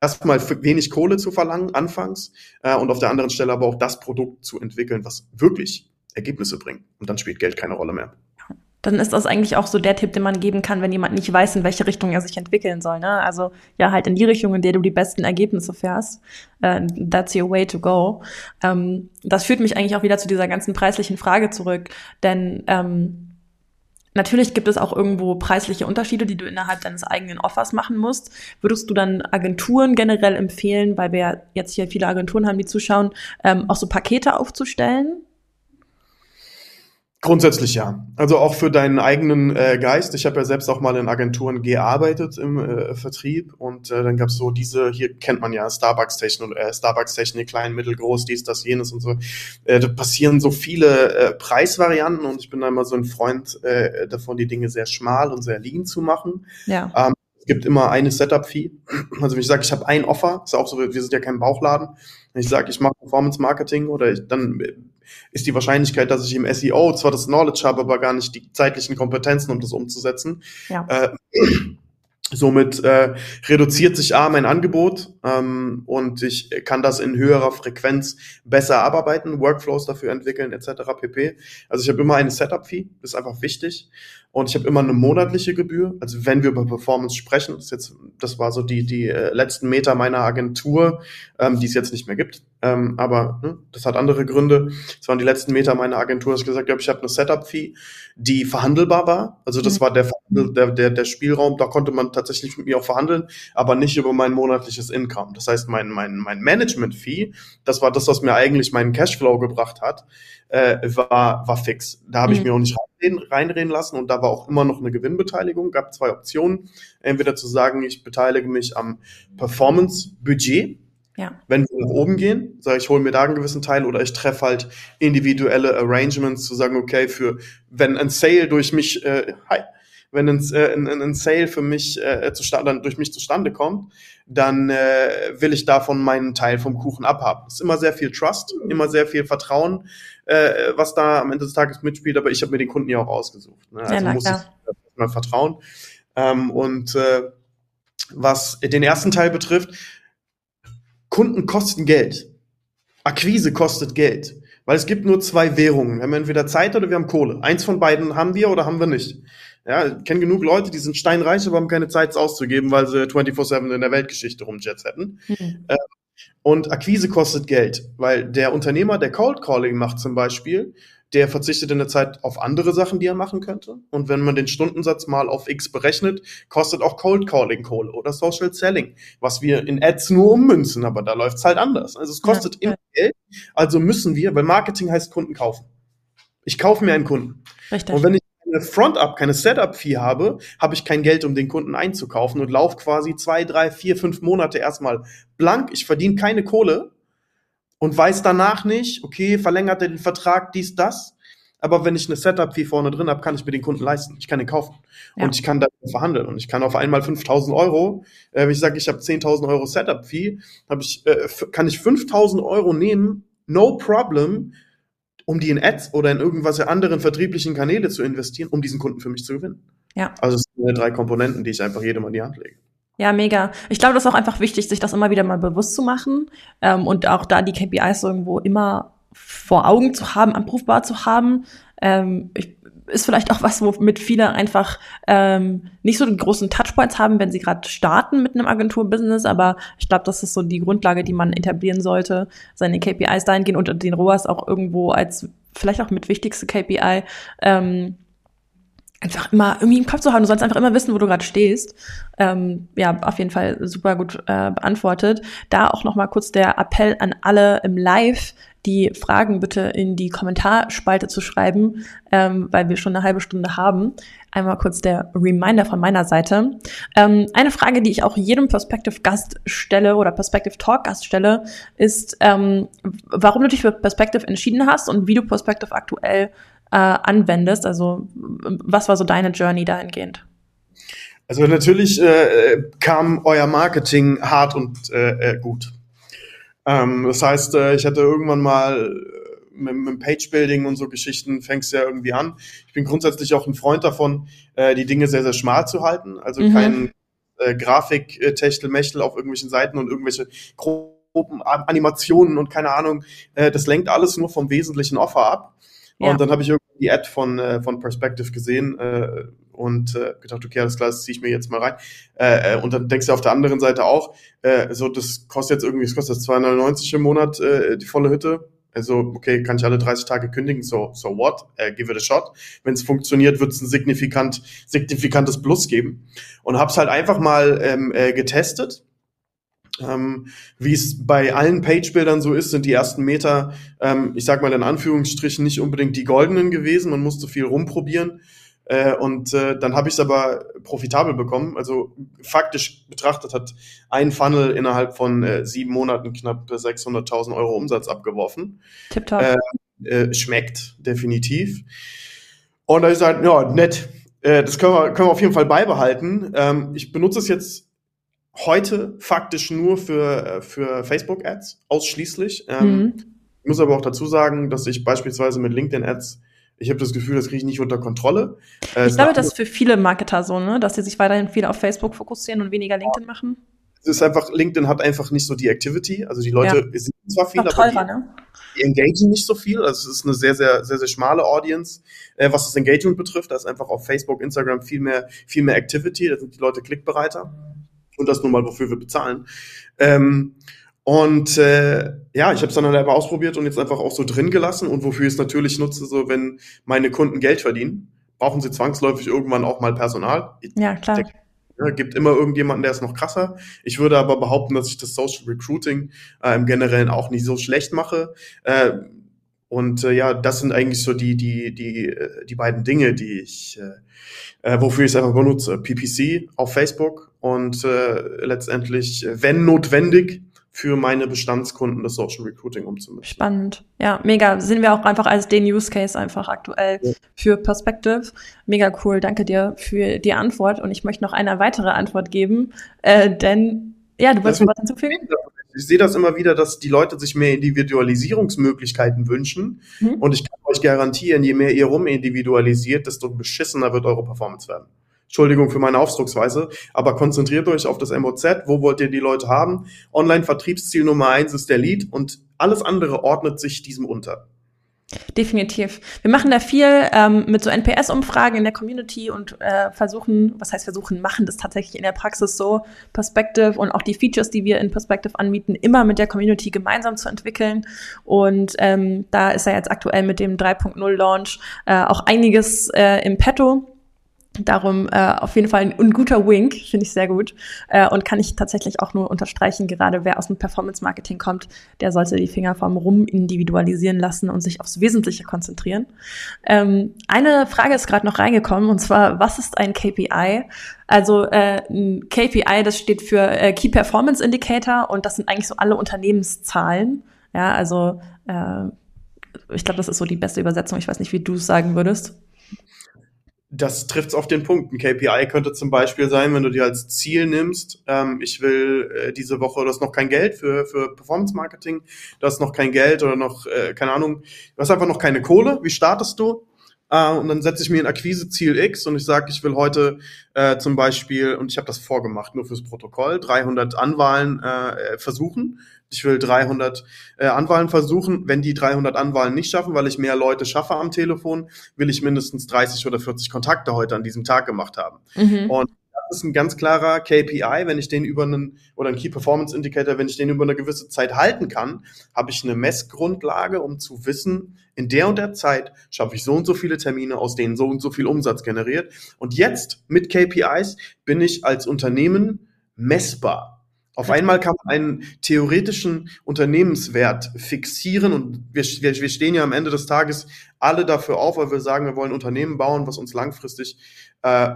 erstmal wenig Kohle zu verlangen, anfangs, äh, und auf der anderen Stelle aber auch das Produkt zu entwickeln, was wirklich Ergebnisse bringt. Und dann spielt Geld keine Rolle mehr dann ist das eigentlich auch so der Tipp, den man geben kann, wenn jemand nicht weiß, in welche Richtung er sich entwickeln soll. Ne? Also ja, halt in die Richtung, in der du die besten Ergebnisse fährst. Uh, that's your way to go. Ähm, das führt mich eigentlich auch wieder zu dieser ganzen preislichen Frage zurück, denn ähm, Natürlich gibt es auch irgendwo preisliche Unterschiede, die du innerhalb deines eigenen Offers machen musst. Würdest du dann Agenturen generell empfehlen, weil wir jetzt hier viele Agenturen haben, die zuschauen, ähm, auch so Pakete aufzustellen? Grundsätzlich ja. Also auch für deinen eigenen äh, Geist. Ich habe ja selbst auch mal in Agenturen gearbeitet im äh, Vertrieb und äh, dann gab's so diese, hier kennt man ja Starbucks-Technik, äh, Starbucks-Technik, klein, mittel, groß, dies, das, jenes und so. Äh, da passieren so viele äh, Preisvarianten und ich bin da immer so ein Freund äh, davon, die Dinge sehr schmal und sehr lean zu machen. Ja. Ähm, es gibt immer eine Setup-Fee. Also wenn ich sage, ich habe ein Offer, ist auch so, wir sind ja kein Bauchladen. Wenn ich sage, ich mache Performance-Marketing oder ich, dann ist die Wahrscheinlichkeit, dass ich im SEO zwar das Knowledge habe, aber gar nicht die zeitlichen Kompetenzen, um das umzusetzen. Ja. Äh, Somit äh, reduziert sich A mein Angebot ähm, und ich kann das in höherer Frequenz besser abarbeiten, Workflows dafür entwickeln etc. pp. Also ich habe immer eine Setup-Fee, das ist einfach wichtig. Und ich habe immer eine monatliche Gebühr. Also wenn wir über Performance sprechen, das, jetzt, das war so die, die äh, letzten Meter meiner Agentur, ähm, die es jetzt nicht mehr gibt. Ähm, aber ne, das hat andere Gründe. Das waren die letzten Meter meiner Agentur, dass ich gesagt habe, ich habe eine Setup-Fee, die verhandelbar war. Also das mhm. war der, der, der, der Spielraum, da konnte man tatsächlich mit mir auch verhandeln, aber nicht über mein monatliches Income. Das heißt, mein, mein, mein Management-Fee, das war das, was mir eigentlich meinen Cashflow gebracht hat, äh, war, war fix. Da habe mhm. ich mir auch nicht reinreden, reinreden lassen und da war auch immer noch eine Gewinnbeteiligung. Gab zwei Optionen. Entweder zu sagen, ich beteilige mich am Performance-Budget, ja. Wenn wir nach oben gehen, sage ich, hole mir da einen gewissen Teil oder ich treffe halt individuelle Arrangements zu sagen, okay, für wenn ein Sale durch mich, äh, hi, wenn ein, äh, ein, ein Sale für mich äh, zustande, durch mich zustande kommt, dann äh, will ich davon meinen Teil vom Kuchen abhaben. Es ist immer sehr viel Trust, immer sehr viel Vertrauen, äh, was da am Ende des Tages mitspielt, aber ich habe mir den Kunden ja auch ausgesucht. Ne? Also ja, muss ich mal vertrauen. Ähm, und äh, was den ersten Teil betrifft, Kunden kosten Geld. Akquise kostet Geld. Weil es gibt nur zwei Währungen. Wir haben entweder Zeit oder wir haben Kohle. Eins von beiden haben wir oder haben wir nicht. Ja, ich kenne genug Leute, die sind steinreich, aber haben keine Zeit, es auszugeben, weil sie 24-7 in der Weltgeschichte rumjets hätten. Mhm. Äh, und Akquise kostet Geld, weil der Unternehmer, der Cold Calling macht zum Beispiel, der verzichtet in der Zeit auf andere Sachen, die er machen könnte. Und wenn man den Stundensatz mal auf X berechnet, kostet auch Cold Calling Kohle oder Social Selling, was wir in Ads nur ummünzen, aber da läuft es halt anders. Also es kostet ja. immer Geld. Also müssen wir, weil Marketing heißt Kunden kaufen. Ich kaufe mir einen Kunden. Richtig. Und wenn ich keine Front-Up, keine Setup-Fee habe, habe ich kein Geld, um den Kunden einzukaufen und laufe quasi zwei, drei, vier, fünf Monate erstmal blank. Ich verdiene keine Kohle und weiß danach nicht, okay, verlängert er den Vertrag, dies, das. Aber wenn ich eine Setup-Fee vorne drin habe, kann ich mir den Kunden leisten. Ich kann den kaufen. Ja. Und ich kann da verhandeln. Und ich kann auf einmal 5000 Euro, äh, wenn ich sage, ich habe 10.000 Euro Setup-Fee, ich, äh, kann ich 5000 Euro nehmen, no problem, um die in Ads oder in irgendwas anderen vertrieblichen Kanäle zu investieren, um diesen Kunden für mich zu gewinnen. Ja. Also es sind drei Komponenten, die ich einfach jedem an die Hand lege. Ja, mega. Ich glaube, das ist auch einfach wichtig, sich das immer wieder mal bewusst zu machen ähm, und auch da die KPIs irgendwo immer vor Augen zu haben, abrufbar zu haben. Ähm, ich, ist vielleicht auch was, womit viele einfach ähm, nicht so die großen Touchpoints haben, wenn sie gerade starten mit einem Agenturbusiness. Aber ich glaube, das ist so die Grundlage, die man etablieren sollte, seine KPIs dahingehen und den ROAS auch irgendwo als vielleicht auch mit wichtigste KPI ähm, einfach immer irgendwie im Kopf zu haben. Du sollst einfach immer wissen, wo du gerade stehst. Ähm, ja, auf jeden Fall super gut äh, beantwortet. Da auch noch mal kurz der Appell an alle im Live, die Fragen bitte in die Kommentarspalte zu schreiben, ähm, weil wir schon eine halbe Stunde haben. Einmal kurz der Reminder von meiner Seite. Ähm, eine Frage, die ich auch jedem Perspective-Gast stelle oder Perspective Talk-Gast stelle, ist, ähm, warum du dich für Perspective entschieden hast und wie du Perspective aktuell äh, anwendest. Also was war so deine Journey dahingehend? Also natürlich äh, kam euer Marketing hart und äh, äh gut. Ähm, das heißt, äh, ich hatte irgendwann mal äh, mit, mit Page-Building und so Geschichten fängst ja irgendwie an. Ich bin grundsätzlich auch ein Freund davon, äh, die Dinge sehr, sehr schmal zu halten. Also mhm. kein äh, Grafik-Techtelmechtel auf irgendwelchen Seiten und irgendwelche Gruppen, Animationen und keine Ahnung. Äh, das lenkt alles nur vom wesentlichen Offer ab. Ja. Und dann habe ich irgendwie die Ad von, äh, von Perspective gesehen äh, und äh, gedacht, okay, alles klar, das ziehe ich mir jetzt mal rein. Äh, äh, und dann denkst du auf der anderen Seite auch, äh, so das kostet jetzt irgendwie, es kostet 2,99 im Monat äh, die volle Hütte. Also, okay, kann ich alle 30 Tage kündigen, so, so what? Äh, give it a shot. Wenn es funktioniert, wird es ein signifikant, signifikantes Plus geben. Und hab's halt einfach mal ähm, äh, getestet ähm, Wie es bei allen Page-Bildern so ist, sind die ersten Meter, ähm, ich sag mal in Anführungsstrichen, nicht unbedingt die goldenen gewesen. Man musste viel rumprobieren. Äh, und äh, dann habe ich es aber profitabel bekommen. Also faktisch betrachtet hat ein Funnel innerhalb von äh, sieben Monaten knapp 600.000 Euro Umsatz abgeworfen. Tipptopp. Äh, äh, schmeckt definitiv. Und da ist halt, ja, nett. Äh, das können wir, können wir auf jeden Fall beibehalten. Ähm, ich benutze es jetzt heute faktisch nur für, äh, für Facebook-Ads, ausschließlich. Ähm, mhm. Ich muss aber auch dazu sagen, dass ich beispielsweise mit LinkedIn-Ads ich habe das Gefühl, das kriege ich nicht unter Kontrolle. Äh, ich glaube, das ist für viele Marketer so, ne? dass sie sich weiterhin viel auf Facebook fokussieren und weniger LinkedIn machen. Es ist einfach, LinkedIn hat einfach nicht so die Activity. Also die Leute ja. sind zwar viel, aber teurer, die, ne? die engagen nicht so viel. Also es ist eine sehr, sehr, sehr, sehr schmale Audience, äh, was das Engagement betrifft. Da ist einfach auf Facebook, Instagram viel mehr, viel mehr Activity. Da sind die Leute klickbereiter und das nun mal, wofür wir bezahlen. Ähm, und äh, ja, ich habe es dann halt einfach ausprobiert und jetzt einfach auch so drin gelassen. Und wofür ich es natürlich nutze, so wenn meine Kunden Geld verdienen, brauchen sie zwangsläufig irgendwann auch mal Personal. Ja, klar. Ja, gibt immer irgendjemanden, der ist noch krasser. Ich würde aber behaupten, dass ich das Social Recruiting äh, im Generellen auch nicht so schlecht mache. Äh, und äh, ja, das sind eigentlich so die, die, die, äh, die beiden Dinge, die ich, äh, äh wofür ich es einfach benutze. PPC auf Facebook und äh, letztendlich, wenn notwendig, für meine Bestandskunden das Social Recruiting umzumischen. Spannend. Ja, mega. Sehen wir auch einfach als den Use Case einfach aktuell ja. für Perspective. Mega cool. Danke dir für die Antwort. Und ich möchte noch eine weitere Antwort geben, äh, denn ja, du wolltest was hinzufügen? Ich sehe das immer wieder, dass die Leute sich mehr Individualisierungsmöglichkeiten wünschen. Mhm. Und ich kann euch garantieren, je mehr ihr rumindividualisiert, desto beschissener wird eure Performance werden. Entschuldigung für meine Ausdrucksweise, aber konzentriert euch auf das MOZ, wo wollt ihr die Leute haben? Online-Vertriebsziel Nummer eins ist der Lead und alles andere ordnet sich diesem unter. Definitiv. Wir machen da viel ähm, mit so NPS-Umfragen in der Community und äh, versuchen, was heißt versuchen, machen das tatsächlich in der Praxis so, Perspective und auch die Features, die wir in Perspective anbieten, immer mit der Community gemeinsam zu entwickeln. Und ähm, da ist ja jetzt aktuell mit dem 3.0 Launch äh, auch einiges äh, im Petto Darum äh, auf jeden Fall ein, ein guter Wink, finde ich sehr gut. Äh, und kann ich tatsächlich auch nur unterstreichen, gerade wer aus dem Performance-Marketing kommt, der sollte die Finger vom Rum individualisieren lassen und sich aufs Wesentliche konzentrieren. Ähm, eine Frage ist gerade noch reingekommen, und zwar, was ist ein KPI? Also äh, ein KPI, das steht für äh, Key Performance Indicator und das sind eigentlich so alle Unternehmenszahlen. Ja, also äh, ich glaube, das ist so die beste Übersetzung. Ich weiß nicht, wie du es sagen würdest. Das trifft es auf den Punkt. Ein KPI könnte zum Beispiel sein, wenn du dir als Ziel nimmst, ähm, ich will äh, diese Woche, du hast noch kein Geld für, für Performance Marketing, du hast noch kein Geld oder noch, äh, keine Ahnung, du hast einfach noch keine Kohle. Wie startest du? Äh, und dann setze ich mir ein Akquise-Ziel X und ich sage, ich will heute äh, zum Beispiel, und ich habe das vorgemacht, nur fürs Protokoll, 300 Anwahlen äh, versuchen ich will 300 äh, Anwahlen versuchen. Wenn die 300 Anwahlen nicht schaffen, weil ich mehr Leute schaffe am Telefon, will ich mindestens 30 oder 40 Kontakte heute an diesem Tag gemacht haben. Mhm. Und ist ein ganz klarer KPI, wenn ich den über einen oder ein Key Performance Indicator, wenn ich den über eine gewisse Zeit halten kann, habe ich eine Messgrundlage, um zu wissen, in der und der Zeit schaffe ich so und so viele Termine, aus denen so und so viel Umsatz generiert. Und jetzt mit KPIs bin ich als Unternehmen messbar. Auf einmal kann man einen theoretischen Unternehmenswert fixieren und wir, wir, wir stehen ja am Ende des Tages alle dafür auf, weil wir sagen, wir wollen Unternehmen bauen, was uns langfristig äh,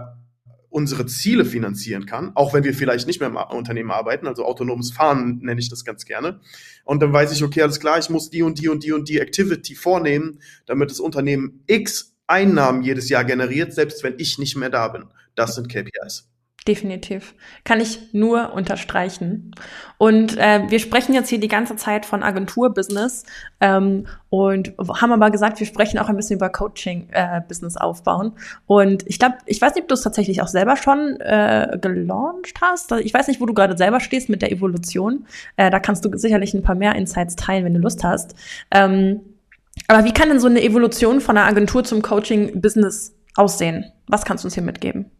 unsere Ziele finanzieren kann, auch wenn wir vielleicht nicht mehr im Unternehmen arbeiten, also autonomes Fahren nenne ich das ganz gerne. Und dann weiß ich, okay, alles klar, ich muss die und die und die und die Activity vornehmen, damit das Unternehmen X Einnahmen jedes Jahr generiert, selbst wenn ich nicht mehr da bin. Das sind KPIs. Definitiv. Kann ich nur unterstreichen. Und äh, wir sprechen jetzt hier die ganze Zeit von Agenturbusiness ähm, und haben aber gesagt, wir sprechen auch ein bisschen über Coaching-Business äh, aufbauen. Und ich glaube, ich weiß nicht, ob du es tatsächlich auch selber schon äh, gelauncht hast. Ich weiß nicht, wo du gerade selber stehst mit der Evolution. Äh, da kannst du sicherlich ein paar mehr Insights teilen, wenn du Lust hast. Ähm, aber wie kann denn so eine Evolution von einer Agentur zum Coaching-Business aussehen? Was kannst du uns hier mitgeben?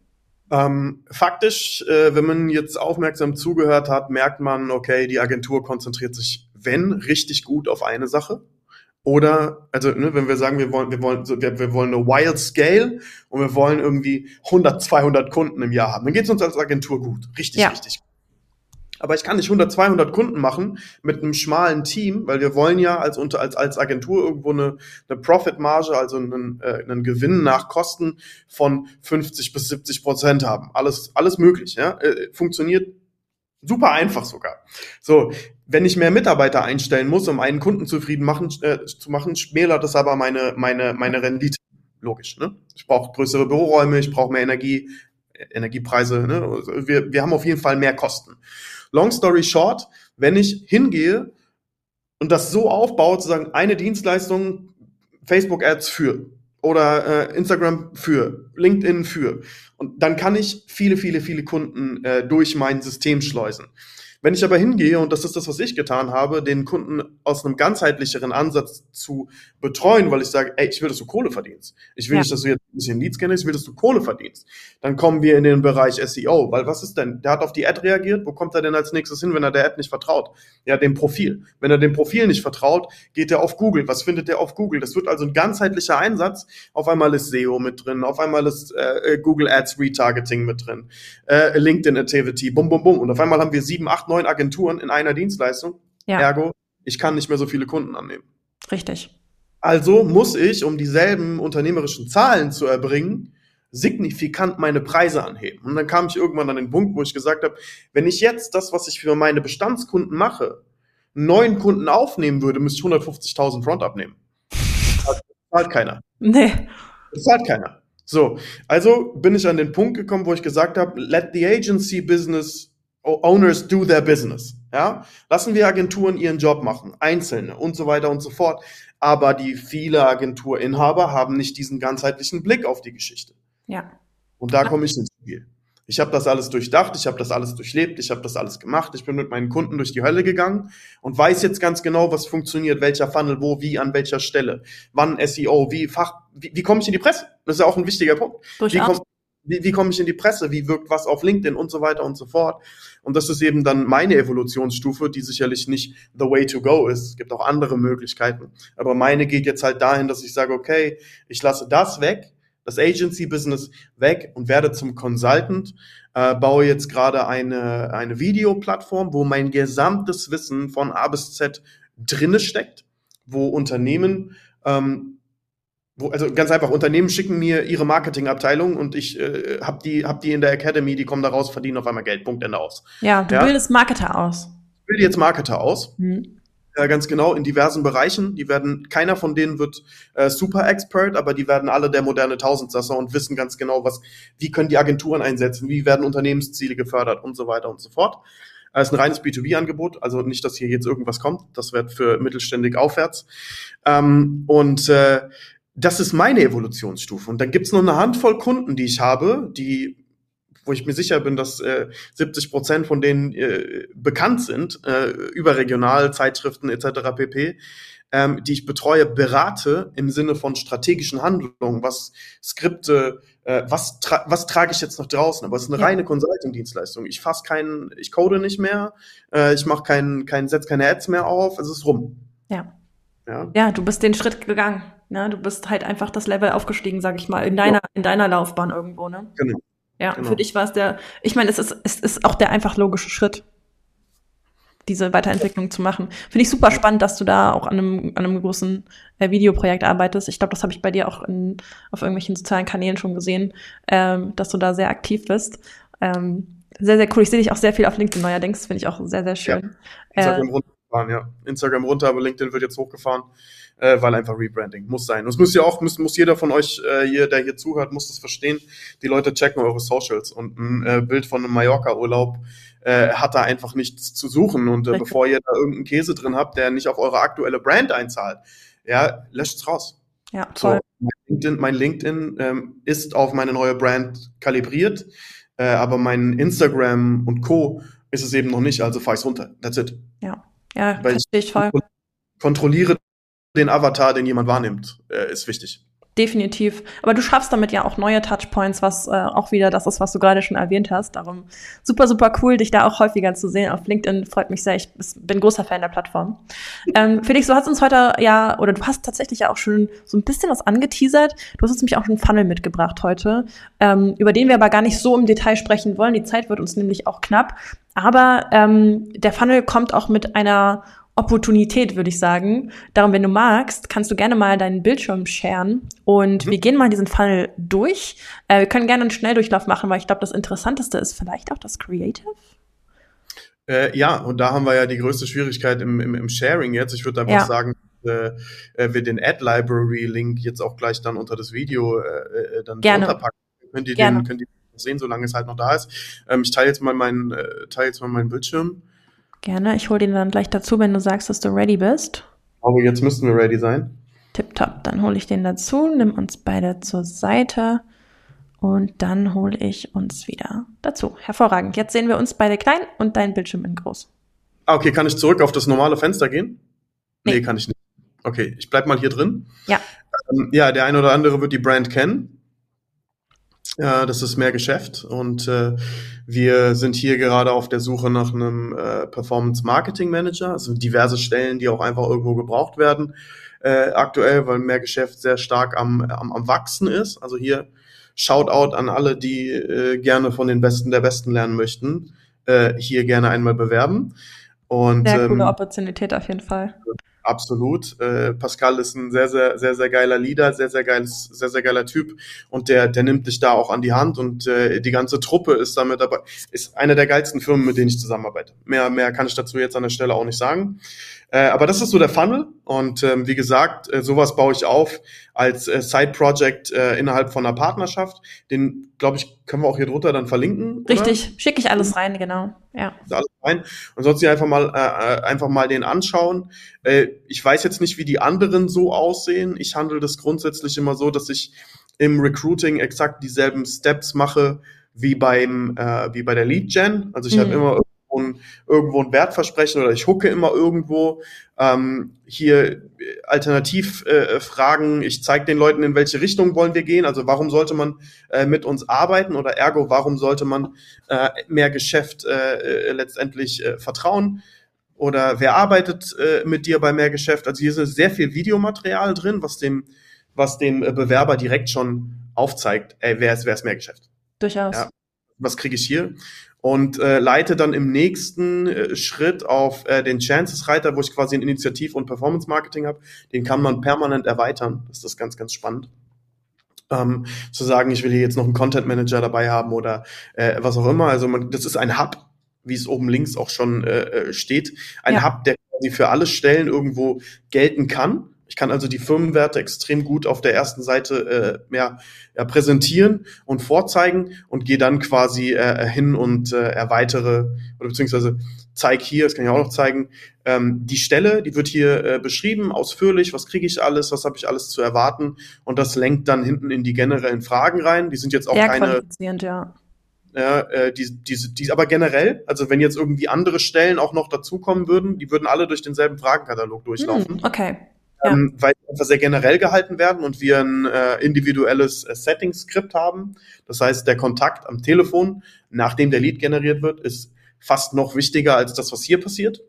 Ähm, faktisch, äh, wenn man jetzt aufmerksam zugehört hat, merkt man, okay, die Agentur konzentriert sich, wenn, richtig gut auf eine Sache. Oder, also, ne, wenn wir sagen, wir wollen, wir wollen, wir, wir wollen eine Wild Scale und wir wollen irgendwie 100, 200 Kunden im Jahr haben, dann geht es uns als Agentur gut. Richtig, ja. richtig gut aber ich kann nicht 100, 200 Kunden machen mit einem schmalen Team, weil wir wollen ja als, als, als Agentur irgendwo eine, eine Profitmarge, also einen, äh, einen Gewinn nach Kosten von 50 bis 70 Prozent haben. Alles, alles möglich, ja. Äh, funktioniert super einfach sogar. So, wenn ich mehr Mitarbeiter einstellen muss, um einen Kunden zufrieden machen, äh, zu machen, schmälert das aber meine, meine, meine Rendite. Logisch, ne? Ich brauche größere Büroräume, ich brauche mehr Energie, Energiepreise, ne? Wir, wir haben auf jeden Fall mehr Kosten. Long story short, wenn ich hingehe und das so aufbaue, sozusagen eine Dienstleistung, Facebook Ads für oder äh, Instagram für, LinkedIn für. Und dann kann ich viele, viele, viele Kunden äh, durch mein System schleusen. Wenn ich aber hingehe, und das ist das, was ich getan habe, den Kunden aus einem ganzheitlicheren Ansatz zu betreuen, weil ich sage, ey, ich will, dass du Kohle verdienst. Ich will ja. nicht, dass du jetzt ein bisschen Leads kennst, ich will, dass du Kohle verdienst. Dann kommen wir in den Bereich SEO, weil was ist denn? Der hat auf die Ad reagiert, wo kommt er denn als nächstes hin, wenn er der Ad nicht vertraut? Ja, dem Profil. Wenn er dem Profil nicht vertraut, geht er auf Google. Was findet er auf Google? Das wird also ein ganzheitlicher Einsatz. Auf einmal ist SEO mit drin, auf einmal ist äh, Google Ads Retargeting mit drin, äh, LinkedIn Activity, bum, bum, bum. Und auf einmal haben wir sieben, acht, neun Agenturen in einer Dienstleistung. Ja. Ergo, ich kann nicht mehr so viele Kunden annehmen. Richtig. Also muss ich, um dieselben unternehmerischen Zahlen zu erbringen, signifikant meine Preise anheben. Und dann kam ich irgendwann an den Punkt, wo ich gesagt habe, wenn ich jetzt das, was ich für meine Bestandskunden mache, neuen Kunden aufnehmen würde, müsste ich 150.000 Front abnehmen. Das zahlt keiner. Nee. Das zahlt keiner. So, also bin ich an den Punkt gekommen, wo ich gesagt habe, let the agency business Owners do their business. Ja, lassen wir Agenturen ihren Job machen, einzelne und so weiter und so fort. Aber die viele Agenturinhaber haben nicht diesen ganzheitlichen Blick auf die Geschichte. Ja. Und da komme ich ins Spiel. Ich habe das alles durchdacht, ich habe das alles durchlebt, ich habe das alles gemacht. Ich bin mit meinen Kunden durch die Hölle gegangen und weiß jetzt ganz genau, was funktioniert, welcher Funnel, wo, wie, an welcher Stelle, wann SEO, wie Fach, wie, wie komme ich in die Presse? Das ist ja auch ein wichtiger Punkt. Wie komme wie, wie komme ich in die Presse? Wie wirkt was auf LinkedIn und so weiter und so fort? Und das ist eben dann meine Evolutionsstufe, die sicherlich nicht the way to go ist. Es gibt auch andere Möglichkeiten. Aber meine geht jetzt halt dahin, dass ich sage, okay, ich lasse das weg, das Agency-Business weg und werde zum Consultant, äh, baue jetzt gerade eine, eine Videoplattform, wo mein gesamtes Wissen von A bis Z drinne steckt, wo Unternehmen ähm, wo, also ganz einfach, Unternehmen schicken mir ihre Marketingabteilung und ich äh, habe die, hab die in der Academy, die kommen da raus, verdienen auf einmal Geld, Punkt, Ende aus. Ja, du ja? bildest Marketer aus. Ich bilde jetzt Marketer aus. Mhm. Ja, ganz genau, in diversen Bereichen. Die werden, keiner von denen wird äh, super Expert, aber die werden alle der moderne Tausendsasser und wissen ganz genau, was, wie können die Agenturen einsetzen, wie werden Unternehmensziele gefördert und so weiter und so fort. Es ist ein reines B2B-Angebot, also nicht, dass hier jetzt irgendwas kommt. Das wird für mittelständig aufwärts. Ähm, und äh, das ist meine Evolutionsstufe. Und dann gibt's noch eine Handvoll Kunden, die ich habe, die wo ich mir sicher bin, dass äh, 70 Prozent von denen äh, bekannt sind, äh, überregional, Zeitschriften etc. pp., ähm, die ich betreue, berate im Sinne von strategischen Handlungen, was Skripte, äh, was, tra was trage ich jetzt noch draußen, aber es ist eine ja. reine Consulting-Dienstleistung. Ich fasse keinen, ich code nicht mehr, äh, ich mache keinen, keinen, setz keine Ads mehr auf, es ist rum. Ja. Ja. ja, du bist den Schritt gegangen. Ne? Du bist halt einfach das Level aufgestiegen, sag ich mal, in deiner, ja. in deiner Laufbahn irgendwo, ne? Genau. Ja, genau. für dich war es der, ich meine, es ist, es ist auch der einfach logische Schritt, diese Weiterentwicklung zu machen. Finde ich super spannend, dass du da auch an einem, an einem großen äh, Videoprojekt arbeitest. Ich glaube, das habe ich bei dir auch in, auf irgendwelchen sozialen Kanälen schon gesehen, ähm, dass du da sehr aktiv bist. Ähm, sehr, sehr cool. Ich sehe dich auch sehr viel auf LinkedIn neuerdings, finde ich auch sehr, sehr schön. Ja, äh, runtergefahren, ja. Instagram runter, aber LinkedIn wird jetzt hochgefahren, äh, weil einfach Rebranding muss sein. Und es muss ja auch, muss, muss jeder von euch äh, hier, der hier zuhört, muss das verstehen. Die Leute checken eure Socials und ein äh, Bild von einem Mallorca-Urlaub äh, hat da einfach nichts zu suchen. Und äh, bevor ihr da irgendeinen Käse drin habt, der nicht auf eure aktuelle Brand einzahlt, ja, löscht's raus. Ja, toll. So, mein LinkedIn, mein LinkedIn ähm, ist auf meine neue Brand kalibriert, äh, aber mein Instagram und Co. ist es eben noch nicht, also fahr ich's runter. That's it. Ja. Ja, Weil verstehe ich voll. Kontrolliere den Avatar, den jemand wahrnimmt, äh, ist wichtig. Definitiv. Aber du schaffst damit ja auch neue Touchpoints, was äh, auch wieder das ist, was du gerade schon erwähnt hast. Darum super, super cool, dich da auch häufiger zu sehen. Auf LinkedIn freut mich sehr. Ich bin großer Fan der Plattform. Ähm, Felix, du hast uns heute ja, oder du hast tatsächlich ja auch schon so ein bisschen was angeteasert. Du hast uns nämlich auch einen Funnel mitgebracht heute, ähm, über den wir aber gar nicht so im Detail sprechen wollen. Die Zeit wird uns nämlich auch knapp. Aber ähm, der Funnel kommt auch mit einer Opportunität, würde ich sagen. Darum, wenn du magst, kannst du gerne mal deinen Bildschirm sharen und mhm. wir gehen mal diesen Funnel durch. Äh, wir können gerne einen Schnelldurchlauf machen, weil ich glaube, das Interessanteste ist vielleicht auch das Creative. Äh, ja, und da haben wir ja die größte Schwierigkeit im, im, im Sharing jetzt. Ich würde einfach ja. sagen, äh, äh, wir den Ad Library Link jetzt auch gleich dann unter das Video äh, äh dann gerne. unterpacken. Könnt ihr den, könnt ihr sehen, solange es halt noch da ist. Ähm, ich teile jetzt mal meinen, äh, teile jetzt mal meinen Bildschirm. Gerne, ich hole den dann gleich dazu, wenn du sagst, dass du ready bist. Aber jetzt müssten wir ready sein. Tipptopp, dann hole ich den dazu, nimm uns beide zur Seite und dann hole ich uns wieder dazu. Hervorragend. Jetzt sehen wir uns beide klein und dein Bildschirm in groß. Ah, okay, kann ich zurück auf das normale Fenster gehen? Nee, nee kann ich nicht. Okay, ich bleib mal hier drin. Ja. Ähm, ja, der eine oder andere wird die Brand kennen. Ja, das ist mehr Geschäft und äh, wir sind hier gerade auf der Suche nach einem äh, Performance Marketing Manager, also diverse Stellen, die auch einfach irgendwo gebraucht werden äh, aktuell, weil mehr Geschäft sehr stark am, am, am Wachsen ist. Also hier Shoutout an alle, die äh, gerne von den Besten der Besten lernen möchten, äh, hier gerne einmal bewerben. Und, sehr coole ähm, Opportunität auf jeden Fall. Absolut. Äh, Pascal ist ein sehr, sehr, sehr, sehr geiler Leader, sehr, sehr geiles, sehr, sehr geiler Typ und der, der nimmt dich da auch an die Hand und äh, die ganze Truppe ist damit dabei. Ist eine der geilsten Firmen, mit denen ich zusammenarbeite. Mehr, mehr kann ich dazu jetzt an der Stelle auch nicht sagen. Äh, aber das ist so der Funnel und ähm, wie gesagt, äh, sowas baue ich auf als äh, Side-Project äh, innerhalb von einer Partnerschaft. Den, glaube ich, können wir auch hier drunter dann verlinken. Richtig, schicke ich alles rein, genau. Ja. Alles rein. Und sonst einfach mal äh, äh, einfach mal den anschauen. Äh, ich weiß jetzt nicht, wie die anderen so aussehen. Ich handle das grundsätzlich immer so, dass ich im Recruiting exakt dieselben Steps mache wie beim äh, wie bei der Lead Gen. Also ich mhm. habe immer ein, irgendwo ein Wertversprechen oder ich hucke immer irgendwo. Ähm, hier Alternativfragen, äh, ich zeige den Leuten, in welche Richtung wollen wir gehen. Also warum sollte man äh, mit uns arbeiten oder ergo, warum sollte man äh, mehr Geschäft äh, letztendlich äh, vertrauen? Oder wer arbeitet äh, mit dir bei mehr Geschäft? Also hier ist sehr viel Videomaterial drin, was dem, was dem Bewerber direkt schon aufzeigt, ey, wer ist, wer ist mehr Geschäft? Durchaus. Ja, was kriege ich hier? Und äh, leite dann im nächsten äh, Schritt auf äh, den Chances-Reiter, wo ich quasi ein Initiativ- und Performance-Marketing habe. Den kann man permanent erweitern. Das ist ganz, ganz spannend. Ähm, zu sagen, ich will hier jetzt noch einen Content Manager dabei haben oder äh, was auch immer. Also man, das ist ein Hub, wie es oben links auch schon äh, äh steht. Ein ja. Hub, der quasi für alle Stellen irgendwo gelten kann ich kann also die Firmenwerte extrem gut auf der ersten Seite äh, ja, ja, präsentieren und vorzeigen und gehe dann quasi äh, hin und äh, erweitere oder beziehungsweise zeige hier, das kann ich auch noch zeigen, ähm, die Stelle, die wird hier äh, beschrieben, ausführlich, was kriege ich alles, was habe ich alles zu erwarten und das lenkt dann hinten in die generellen Fragen rein. Die sind jetzt auch Sehr keine ja. Ja, äh, die, die, die, aber generell, also wenn jetzt irgendwie andere Stellen auch noch dazukommen würden, die würden alle durch denselben Fragenkatalog durchlaufen. Hm, okay ähm, weil die einfach sehr generell gehalten werden und wir ein äh, individuelles äh, Setting-Skript haben. Das heißt, der Kontakt am Telefon, nachdem der Lead generiert wird, ist fast noch wichtiger als das, was hier passiert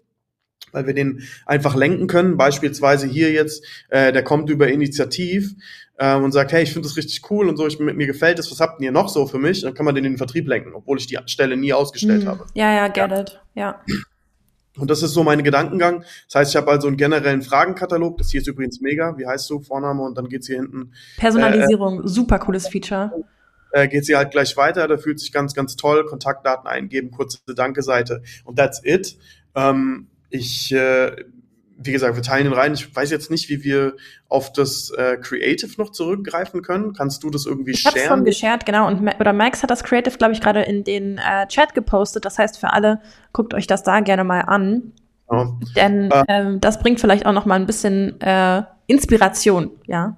weil wir den einfach lenken können. Beispielsweise hier jetzt, äh, der kommt über Initiativ äh, und sagt, hey, ich finde das richtig cool und so, ich, mir gefällt es, was habt ihr noch so für mich? Dann kann man den in den Vertrieb lenken, obwohl ich die Stelle nie ausgestellt mhm. habe. Ja, ja, get ja. it. Ja. Und das ist so mein Gedankengang. Das heißt, ich habe also einen generellen Fragenkatalog. Das hier ist übrigens mega. Wie heißt du? Vorname und dann geht's hier hinten. Personalisierung, äh, super cooles Feature. Äh, geht sie halt gleich weiter. Da fühlt sich ganz, ganz toll. Kontaktdaten eingeben, kurze Danke-Seite und that's it. Ähm, ich äh, wie gesagt, wir teilen ihn rein. Ich weiß jetzt nicht, wie wir auf das äh, Creative noch zurückgreifen können. Kannst du das irgendwie ich sharen? Ich habe schon geshared, genau. Und oder Max hat das Creative, glaube ich, gerade in den äh, Chat gepostet. Das heißt, für alle guckt euch das da gerne mal an. Ja. Denn äh, ähm, das bringt vielleicht auch noch mal ein bisschen äh, Inspiration, ja.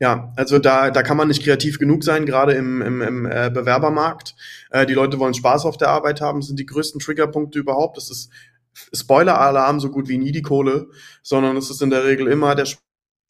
Ja, also da, da kann man nicht kreativ genug sein, gerade im, im, im äh, Bewerbermarkt. Äh, die Leute wollen Spaß auf der Arbeit haben, sind die größten Triggerpunkte überhaupt. Das ist Spoiler-Alarm so gut wie nie die Kohle, sondern es ist in der Regel immer der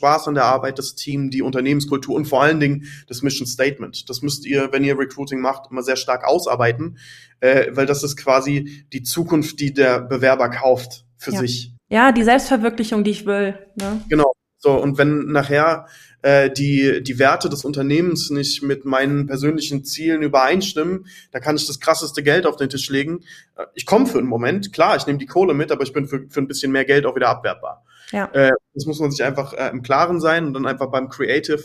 Spaß an der Arbeit, das Team, die Unternehmenskultur und vor allen Dingen das Mission Statement. Das müsst ihr, wenn ihr Recruiting macht, immer sehr stark ausarbeiten, äh, weil das ist quasi die Zukunft, die der Bewerber kauft für ja. sich. Ja, die Selbstverwirklichung, die ich will. Ne? Genau. So, und wenn nachher äh, die, die Werte des Unternehmens nicht mit meinen persönlichen Zielen übereinstimmen, da kann ich das krasseste Geld auf den Tisch legen. Äh, ich komme für einen Moment, klar, ich nehme die Kohle mit, aber ich bin für, für ein bisschen mehr Geld auch wieder abwerbbar. Ja. Äh, das muss man sich einfach äh, im Klaren sein und dann einfach beim Creative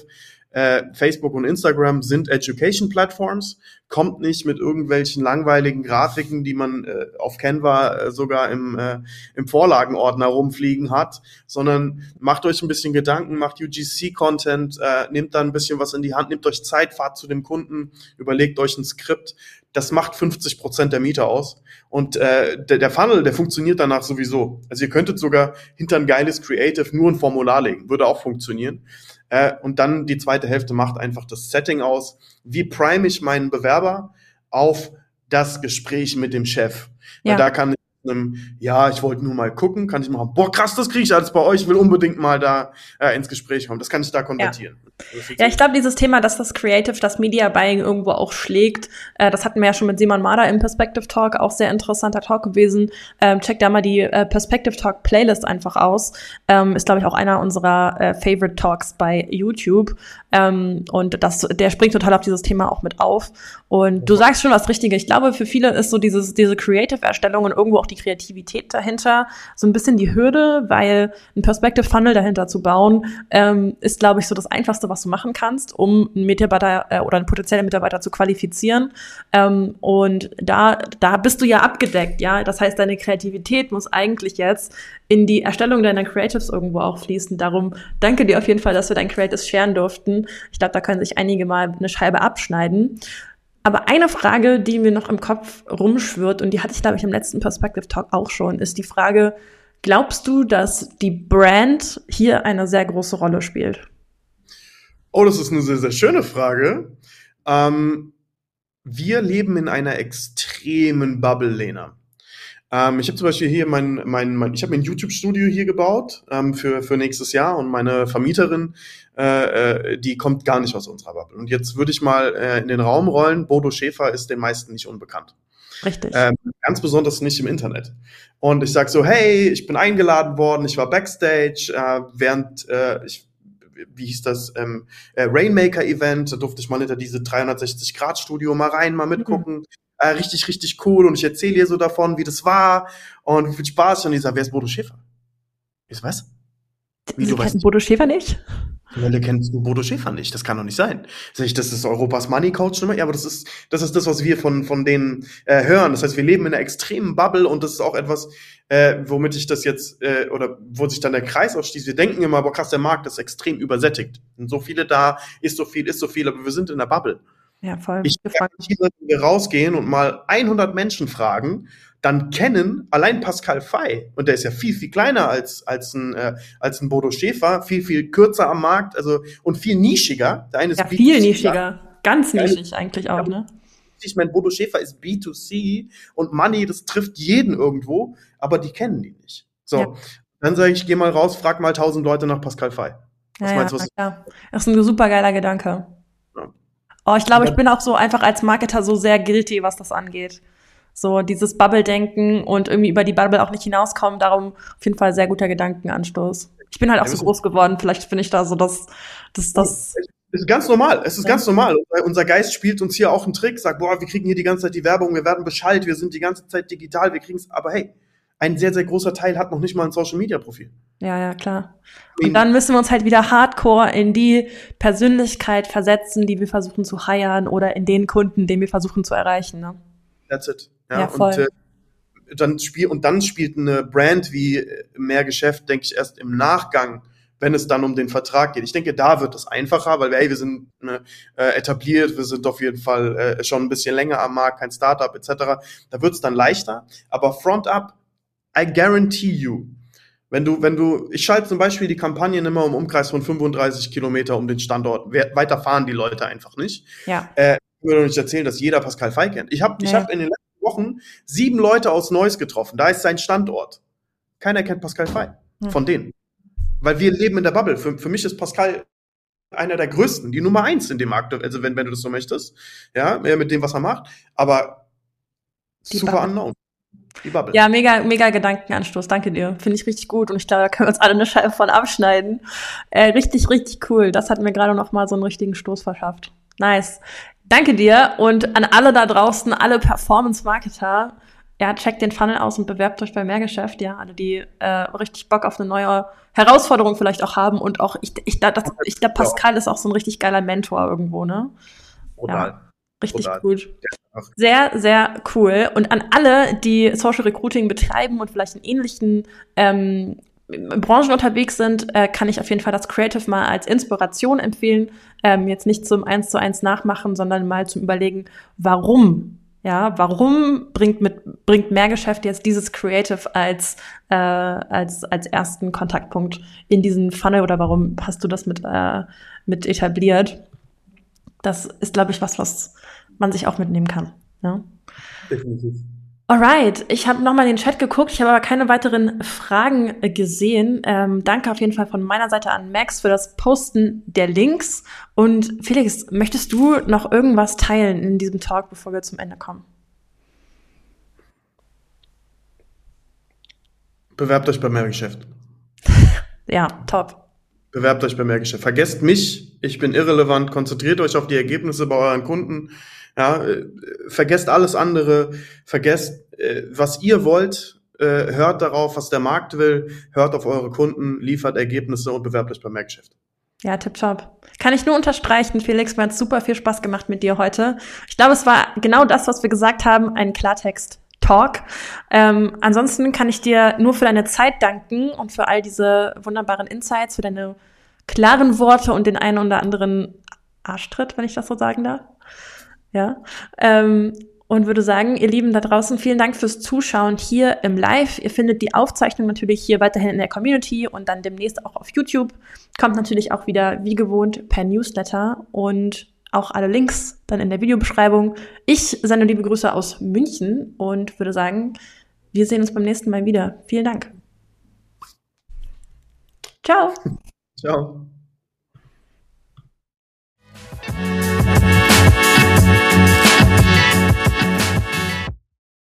äh, Facebook und Instagram sind Education Platforms, kommt nicht mit irgendwelchen langweiligen Grafiken, die man äh, auf Canva äh, sogar im, äh, im Vorlagenordner rumfliegen hat, sondern macht euch ein bisschen Gedanken, macht UGC-Content, äh, nehmt da ein bisschen was in die Hand, nehmt euch Zeit, fahrt zu dem Kunden, überlegt euch ein Skript. Das macht 50 Prozent der Miete aus. Und äh, der, der Funnel, der funktioniert danach sowieso. Also ihr könntet sogar hinter ein geiles Creative nur ein Formular legen, würde auch funktionieren. Äh, und dann die zweite Hälfte macht einfach das Setting aus. Wie prime ich meinen Bewerber auf das Gespräch mit dem Chef? Ja. Da kann einem, ja, ich wollte nur mal gucken, kann ich machen, boah, krass, das kriege ich alles bei euch, ich will unbedingt mal da äh, ins Gespräch kommen. Das kann ich da konvertieren. Ja, ja ich glaube, dieses Thema, dass das Creative, das Media Buying irgendwo auch schlägt, äh, das hatten wir ja schon mit Simon Marder im Perspective Talk, auch sehr interessanter Talk gewesen. Ähm, checkt da mal die äh, Perspective Talk Playlist einfach aus. Ähm, ist, glaube ich, auch einer unserer äh, Favorite Talks bei YouTube. Ähm, und das, der springt total auf dieses Thema auch mit auf. Und du sagst schon was Richtiges. Ich glaube, für viele ist so dieses, diese Creative-Erstellung und irgendwo auch die Kreativität dahinter so ein bisschen die Hürde, weil ein Perspective Funnel dahinter zu bauen, ähm, ist, glaube ich, so das Einfachste, was du machen kannst, um einen Mitarbeiter äh, oder einen potenziellen Mitarbeiter zu qualifizieren. Ähm, und da, da bist du ja abgedeckt, ja. Das heißt, deine Kreativität muss eigentlich jetzt in die Erstellung deiner Creatives irgendwo auch fließen. Darum danke dir auf jeden Fall, dass wir dein Creatives scheren durften. Ich glaube, da können sich einige mal eine Scheibe abschneiden. Aber eine Frage, die mir noch im Kopf rumschwirrt, und die hatte ich, glaube ich, im letzten Perspective Talk auch schon, ist die Frage, glaubst du, dass die Brand hier eine sehr große Rolle spielt? Oh, das ist eine sehr, sehr schöne Frage. Ähm, wir leben in einer extremen Bubble, Lena. Ähm, ich habe zum Beispiel hier mein, mein, mein ich habe ein YouTube-Studio hier gebaut ähm, für, für nächstes Jahr und meine Vermieterin, äh, äh, die kommt gar nicht aus unserer Bubble. Und jetzt würde ich mal äh, in den Raum rollen, Bodo Schäfer ist den meisten nicht unbekannt. Richtig. Ähm, ganz besonders nicht im Internet. Und ich sage so, hey, ich bin eingeladen worden, ich war Backstage, äh, während äh, ich wie hieß das, ähm, äh, Rainmaker-Event, da durfte ich mal hinter diese 360-Grad-Studio mal rein, mal mitgucken. Mhm. Äh, richtig, richtig cool. Und ich erzähle ihr so davon, wie das war und wie viel Spaß. Und ich sage, wer ist Bodo Schäfer? Ich was? Wie, Sie du weißt Bodo Schäfer nicht? Welle kennst du Bodo Schäfer nicht. Das kann doch nicht sein. Sag ich, das ist Europas Money Coach Nummer. Ja, aber das ist, das ist das, was wir von, von denen äh, hören. Das heißt, wir leben in einer extremen Bubble und das ist auch etwas, äh, womit ich das jetzt, äh, oder wo sich dann der Kreis ausschließt. Wir denken immer, aber krass, der Markt ist extrem übersättigt. Und so viele da, ist so viel, ist so viel, aber wir sind in der Bubble. Ja, voll. Ich garantiere, wenn wir rausgehen und mal 100 Menschen fragen, dann kennen allein Pascal Fay, und der ist ja viel, viel kleiner als, als, ein, äh, als ein Bodo Schäfer, viel, viel kürzer am Markt, also und viel nischiger. Der eine ist ja, viel nischiger. Ganz nischig eigentlich auch, ne? Ich meine, Bodo Schäfer ist B2C und Money, das trifft jeden irgendwo, aber die kennen die nicht. So, ja. dann sage ich, geh mal raus, frag mal tausend Leute nach Pascal Fay. Was ja, meinst du? Was ja, Das ist ein super geiler Gedanke. Ja. Oh, ich glaube, ich bin auch so einfach als Marketer so sehr guilty, was das angeht. So dieses Bubble-Denken und irgendwie über die Bubble auch nicht hinauskommen, darum auf jeden Fall sehr guter Gedankenanstoß. Ich bin halt auch so groß geworden, vielleicht bin ich da so das, das, das. Es ist ganz normal, es ist ja. ganz normal. Unser Geist spielt uns hier auch einen Trick, sagt, boah, wir kriegen hier die ganze Zeit die Werbung, wir werden Bescheid, wir sind die ganze Zeit digital, wir kriegen es, aber hey, ein sehr, sehr großer Teil hat noch nicht mal ein Social Media Profil. Ja, ja, klar. Und dann müssen wir uns halt wieder hardcore in die Persönlichkeit versetzen, die wir versuchen zu heiern oder in den Kunden, den wir versuchen zu erreichen. Ne? That's it. Ja, ja voll. Und, äh, dann spiel, und dann spielt eine Brand wie äh, mehr Geschäft, denke ich, erst im Nachgang, wenn es dann um den Vertrag geht. Ich denke, da wird es einfacher, weil hey, wir sind ne, äh, etabliert, wir sind auf jeden Fall äh, schon ein bisschen länger am Markt, kein Startup etc. Da wird es dann leichter. Aber Front Up, I guarantee you, wenn du, wenn du, ich schalte zum Beispiel die Kampagnen immer im Umkreis von 35 Kilometer um den Standort. Weiter fahren die Leute einfach nicht. Ja. Äh, ich doch nicht erzählen, dass jeder Pascal Fey kennt. Ich habe nee. ich hab in den letzten Wochen sieben Leute aus Neuss getroffen. Da ist sein Standort. Keiner kennt Pascal Fey hm. von denen. Weil wir leben in der Bubble. Für, für mich ist Pascal einer der größten, die Nummer eins in dem Markt, also wenn, wenn du das so möchtest. Ja, mit dem, was er macht. Aber die super Bubble. unknown. Die Bubble. Ja, mega, mega Gedankenanstoß. Danke dir. Finde ich richtig gut. Und ich glaube, da können wir uns alle eine Scheibe von abschneiden. Äh, richtig, richtig cool. Das hat mir gerade noch mal so einen richtigen Stoß verschafft. Nice. Danke dir und an alle da draußen, alle Performance-Marketer. Ja, checkt den Funnel aus und bewerbt euch bei Mehrgeschäft. Ja, alle, die äh, richtig Bock auf eine neue Herausforderung vielleicht auch haben. Und auch, ich, ich, das, ich glaube, Pascal ist auch so ein richtig geiler Mentor irgendwo, ne? Total. Ja, richtig Total. gut. Sehr, sehr cool. Und an alle, die Social Recruiting betreiben und vielleicht einen ähnlichen ähm, Branchen unterwegs sind, äh, kann ich auf jeden Fall das Creative mal als Inspiration empfehlen. Ähm, jetzt nicht zum eins zu eins nachmachen, sondern mal zum Überlegen, warum ja, warum bringt mit bringt Mehrgeschäft jetzt dieses Creative als äh, als als ersten Kontaktpunkt in diesen Funnel oder warum hast du das mit äh, mit etabliert? Das ist, glaube ich, was, was man sich auch mitnehmen kann. Ja? Definitiv. Alright, ich habe nochmal in den Chat geguckt, ich habe aber keine weiteren Fragen äh, gesehen. Ähm, danke auf jeden Fall von meiner Seite an Max für das Posten der Links. Und Felix, möchtest du noch irgendwas teilen in diesem Talk, bevor wir zum Ende kommen? Bewerbt euch bei Mehrgeschäft. ja, top. Bewerbt euch bei Mehrgeschäft. Vergesst mich, ich bin irrelevant. Konzentriert euch auf die Ergebnisse bei euren Kunden ja, äh, vergesst alles andere, vergesst, äh, was ihr wollt, äh, hört darauf, was der Markt will, hört auf eure Kunden, liefert Ergebnisse und bewerbt euch beim Merkgeschäft. Ja, tipptopp. Kann ich nur unterstreichen, Felix, mir hat super viel Spaß gemacht mit dir heute. Ich glaube, es war genau das, was wir gesagt haben, ein Klartext. Talk. Ähm, ansonsten kann ich dir nur für deine Zeit danken und für all diese wunderbaren Insights, für deine klaren Worte und den einen oder anderen Arschtritt, wenn ich das so sagen darf. Ja. Ähm, und würde sagen, ihr Lieben da draußen, vielen Dank fürs Zuschauen hier im Live. Ihr findet die Aufzeichnung natürlich hier weiterhin in der Community und dann demnächst auch auf YouTube. Kommt natürlich auch wieder wie gewohnt per Newsletter und auch alle Links dann in der Videobeschreibung. Ich sende liebe Grüße aus München und würde sagen, wir sehen uns beim nächsten Mal wieder. Vielen Dank. Ciao. Ciao.